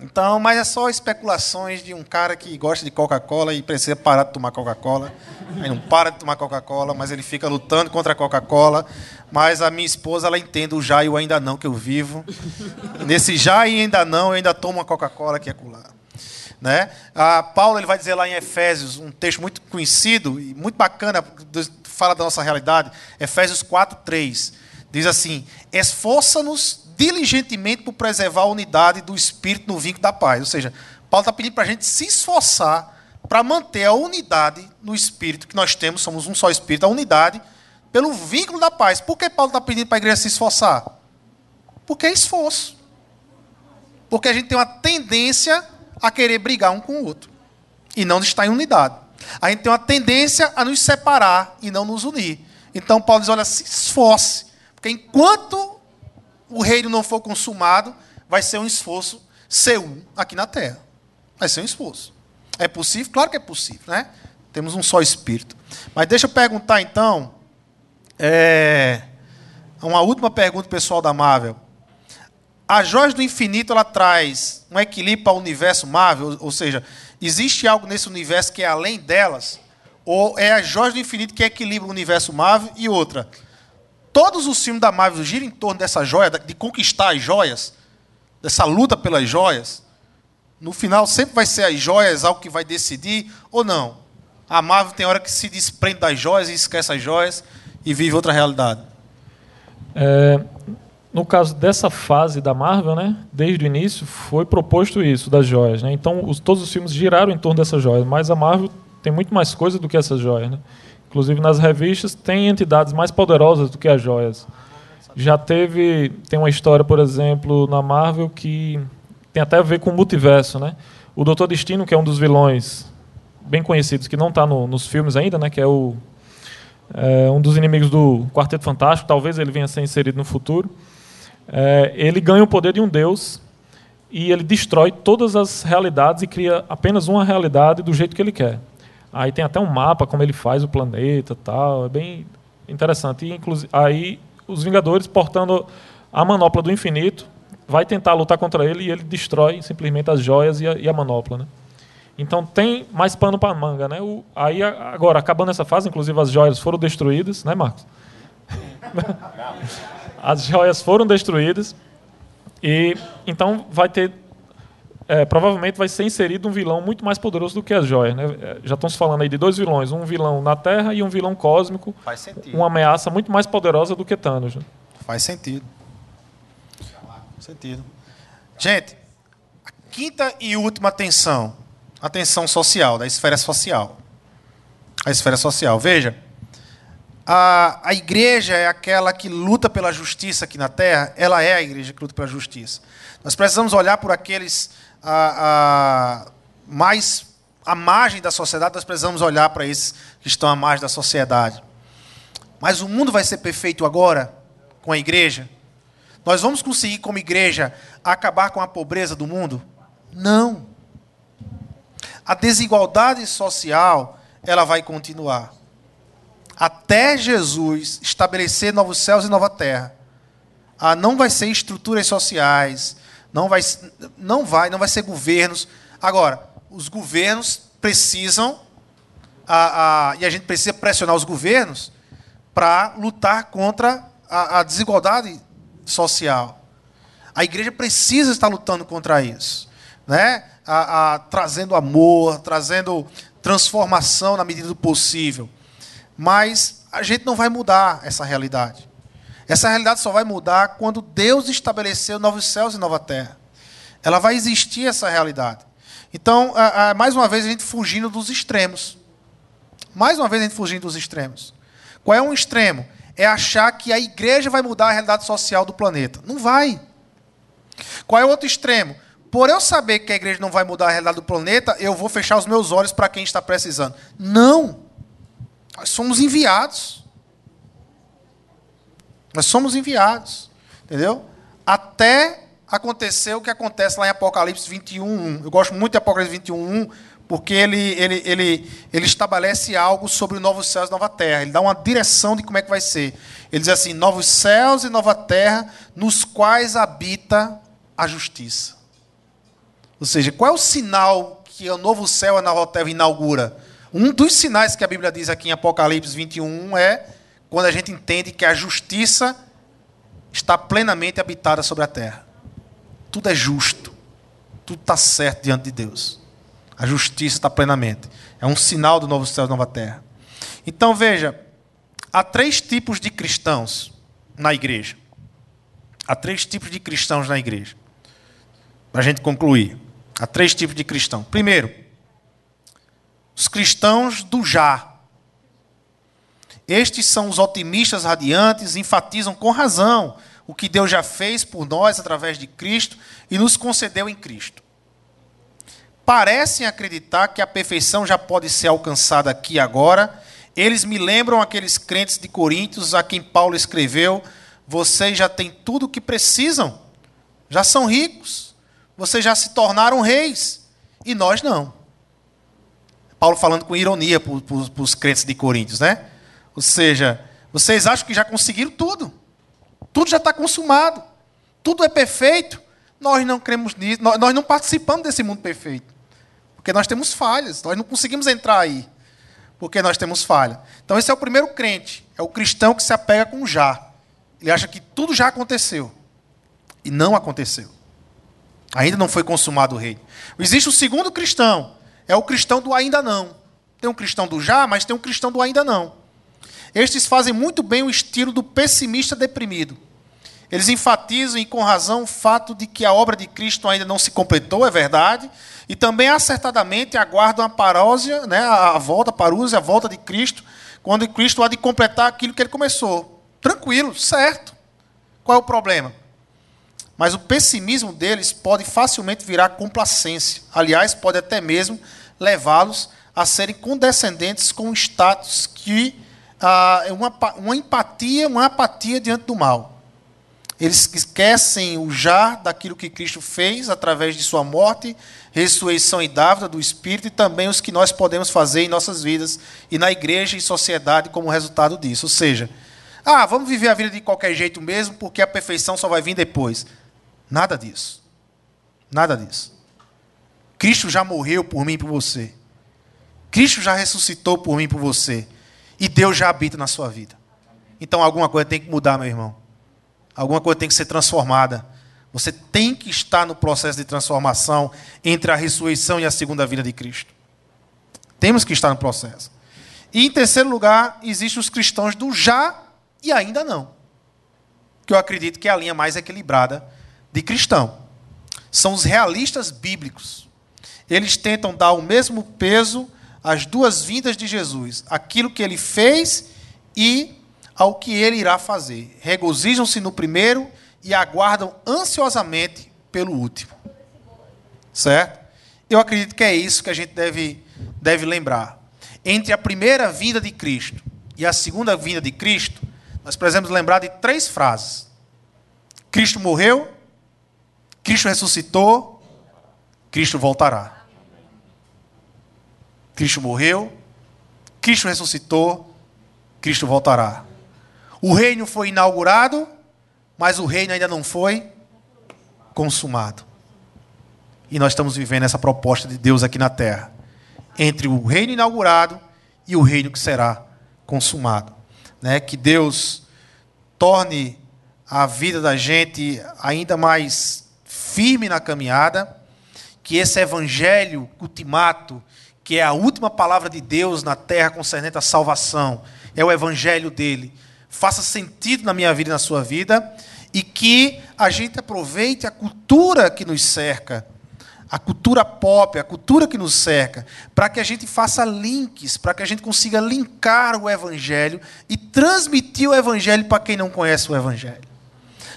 Então, mas é só especulações de um cara que gosta de Coca-Cola e precisa parar de tomar Coca-Cola. Aí não para de tomar Coca-Cola, mas ele fica lutando contra a Coca-Cola. Mas a minha esposa, ela entende o já e o ainda não que eu vivo. Nesse já e ainda não, eu ainda tomo uma Coca-Cola que é colar. Né? A Paulo ele vai dizer lá em Efésios, um texto muito conhecido e muito bacana, fala da nossa realidade. Efésios 4, 3. Diz assim: Esforça-nos diligentemente por preservar a unidade do espírito no vínculo da paz. Ou seja, Paulo está pedindo para a gente se esforçar para manter a unidade no espírito que nós temos, somos um só espírito, a unidade pelo vínculo da paz. Por que Paulo está pedindo para a igreja se esforçar? Porque é esforço. Porque a gente tem uma tendência a querer brigar um com o outro e não estar em unidade. A gente tem uma tendência a nos separar e não nos unir. Então Paulo diz: olha, se esforce, porque enquanto o reino não for consumado, vai ser um esforço ser um aqui na terra. Vai ser um esforço. É possível? Claro que é possível, né? Temos um só espírito. Mas deixa eu perguntar então. É, uma última pergunta pessoal da Marvel. A Joias do Infinito ela traz um equilíbrio para o universo Marvel, ou seja, existe algo nesse universo que é além delas? Ou é a Joias do Infinito que equilibra o universo Marvel e outra? Todos os filmes da Marvel giram em torno dessa joia, de conquistar as joias, dessa luta pelas joias. No final, sempre vai ser as joias algo que vai decidir ou não. A Marvel tem hora que se desprende das joias e esquece as joias e vive outra realidade. É, no caso dessa fase da Marvel, né, desde o início foi proposto isso das joias, né? Então os, todos os filmes giraram em torno dessas joias, mas a Marvel tem muito mais coisa do que essas joias, né? Inclusive nas revistas tem entidades mais poderosas do que as joias. Já teve tem uma história, por exemplo, na Marvel que tem até a ver com o multiverso, né? O Doutor Destino, que é um dos vilões bem conhecidos que não está no, nos filmes ainda, né? Que é o é, um dos inimigos do Quarteto Fantástico, talvez ele venha a ser inserido no futuro é, ele ganha o poder de um Deus e ele destrói todas as realidades e cria apenas uma realidade do jeito que ele quer. Aí tem até um mapa como ele faz o planeta, tal, é bem interessante. E, inclusive, aí os Vingadores portando a manopla do infinito vai tentar lutar contra ele e ele destrói simplesmente as joias e a, e a manopla, né? Então tem mais pano para manga, né? O, aí agora acabando essa fase, inclusive as joias foram destruídas, né, Marcos? as joias foram destruídas e então vai ter é, provavelmente vai ser inserido um vilão muito mais poderoso do que as joias. Né? É, já estamos falando aí de dois vilões, um vilão na Terra e um vilão cósmico, Faz sentido. uma ameaça muito mais poderosa do que Thanos. Né? Faz sentido. Faz sentido. Gente, a quinta e última tensão, a tensão social, da esfera social. A esfera social. Veja, a, a igreja é aquela que luta pela justiça aqui na terra, ela é a igreja que luta pela justiça. Nós precisamos olhar por aqueles a, a, mais à margem da sociedade, nós precisamos olhar para esses que estão à margem da sociedade. Mas o mundo vai ser perfeito agora com a igreja? Nós vamos conseguir, como igreja, acabar com a pobreza do mundo? Não. A desigualdade social, ela vai continuar até Jesus estabelecer novos céus e nova terra. Ah, não vai ser estruturas sociais, não vai, não vai, não vai ser governos. Agora, os governos precisam, a, a, e a gente precisa pressionar os governos para lutar contra a, a desigualdade social. A igreja precisa estar lutando contra isso, né? Trazendo amor, trazendo transformação na medida do possível. Mas a gente não vai mudar essa realidade. Essa realidade só vai mudar quando Deus estabeleceu novos céus e nova terra. Ela vai existir essa realidade. Então, mais uma vez, a gente fugindo dos extremos. Mais uma vez, a gente fugindo dos extremos. Qual é um extremo? É achar que a igreja vai mudar a realidade social do planeta. Não vai. Qual é o outro extremo? Por eu saber que a igreja não vai mudar a realidade do planeta, eu vou fechar os meus olhos para quem está precisando. Não. Nós somos enviados. Nós somos enviados. Entendeu? Até acontecer o que acontece lá em Apocalipse 21, Eu gosto muito de Apocalipse 21, porque ele, ele, ele, ele estabelece algo sobre novos céus e nova terra. Ele dá uma direção de como é que vai ser. Ele diz assim: novos céus e nova terra, nos quais habita a justiça. Ou seja, qual é o sinal que o novo céu e a nova terra inaugura? Um dos sinais que a Bíblia diz aqui em Apocalipse 21 é quando a gente entende que a justiça está plenamente habitada sobre a terra. Tudo é justo. Tudo está certo diante de Deus. A justiça está plenamente. É um sinal do novo céu e nova terra. Então veja, há três tipos de cristãos na igreja. Há três tipos de cristãos na igreja. Para a gente concluir. Há três tipos de cristãos. Primeiro, os cristãos do já. Estes são os otimistas radiantes, enfatizam com razão o que Deus já fez por nós através de Cristo e nos concedeu em Cristo. Parecem acreditar que a perfeição já pode ser alcançada aqui e agora. Eles me lembram aqueles crentes de Coríntios a quem Paulo escreveu: vocês já têm tudo o que precisam, já são ricos, vocês já se tornaram reis, e nós não. Paulo falando com ironia para os crentes de Coríntios, né? Ou seja, vocês acham que já conseguiram tudo. Tudo já está consumado. Tudo é perfeito. Nós não cremos nisso. Nós, não participamos desse mundo perfeito. Porque nós temos falhas. Nós não conseguimos entrar aí. Porque nós temos falha. Então, esse é o primeiro crente. É o cristão que se apega com já. Ele acha que tudo já aconteceu. E não aconteceu. Ainda não foi consumado o reino. Existe o segundo cristão, é o cristão do ainda não. Tem um cristão do já, mas tem um cristão do ainda não. Estes fazem muito bem o estilo do pessimista deprimido. Eles enfatizam, e com razão, o fato de que a obra de Cristo ainda não se completou, é verdade, e também acertadamente aguardam a parósia, né, a volta, a parúzia, a volta de Cristo, quando Cristo há de completar aquilo que ele começou. Tranquilo, certo. Qual é o problema? Mas o pessimismo deles pode facilmente virar complacência. Aliás, pode até mesmo levá-los a serem condescendentes com o status que é uma, uma empatia, uma apatia diante do mal. Eles esquecem o já daquilo que Cristo fez através de sua morte, ressurreição e dávida do Espírito e também os que nós podemos fazer em nossas vidas e na igreja e sociedade como resultado disso. Ou seja, ah, vamos viver a vida de qualquer jeito mesmo porque a perfeição só vai vir depois. Nada disso. Nada disso. Cristo já morreu por mim e por você. Cristo já ressuscitou por mim e por você. E Deus já habita na sua vida. Então alguma coisa tem que mudar, meu irmão. Alguma coisa tem que ser transformada. Você tem que estar no processo de transformação entre a ressurreição e a segunda vida de Cristo. Temos que estar no processo. E em terceiro lugar, existem os cristãos do já e ainda não. Que eu acredito que é a linha mais equilibrada de cristão. São os realistas bíblicos. Eles tentam dar o mesmo peso às duas vindas de Jesus, aquilo que ele fez e ao que ele irá fazer. Regozijam-se no primeiro e aguardam ansiosamente pelo último. Certo? Eu acredito que é isso que a gente deve, deve lembrar. Entre a primeira vinda de Cristo e a segunda vinda de Cristo, nós precisamos lembrar de três frases: Cristo morreu, Cristo ressuscitou, Cristo voltará. Cristo morreu, Cristo ressuscitou, Cristo voltará. O reino foi inaugurado, mas o reino ainda não foi consumado. E nós estamos vivendo essa proposta de Deus aqui na terra entre o reino inaugurado e o reino que será consumado. Né? Que Deus torne a vida da gente ainda mais firme na caminhada, que esse evangelho ultimato, que é a última palavra de Deus na terra concernente à salvação, é o evangelho dele faça sentido na minha vida e na sua vida, e que a gente aproveite a cultura que nos cerca, a cultura pop, a cultura que nos cerca, para que a gente faça links, para que a gente consiga linkar o Evangelho e transmitir o Evangelho para quem não conhece o Evangelho.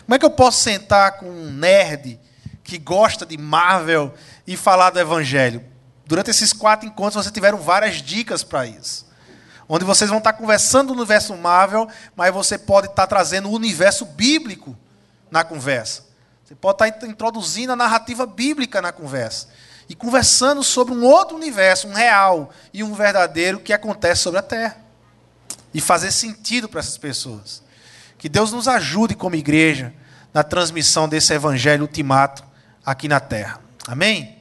Como é que eu posso sentar com um nerd que gosta de Marvel e falar do Evangelho? Durante esses quatro encontros, vocês tiveram várias dicas para isso onde vocês vão estar conversando no universo Marvel, mas você pode estar trazendo o universo bíblico na conversa. Você pode estar introduzindo a narrativa bíblica na conversa. E conversando sobre um outro universo, um real e um verdadeiro que acontece sobre a Terra. E fazer sentido para essas pessoas. Que Deus nos ajude como igreja na transmissão desse evangelho ultimato aqui na Terra. Amém?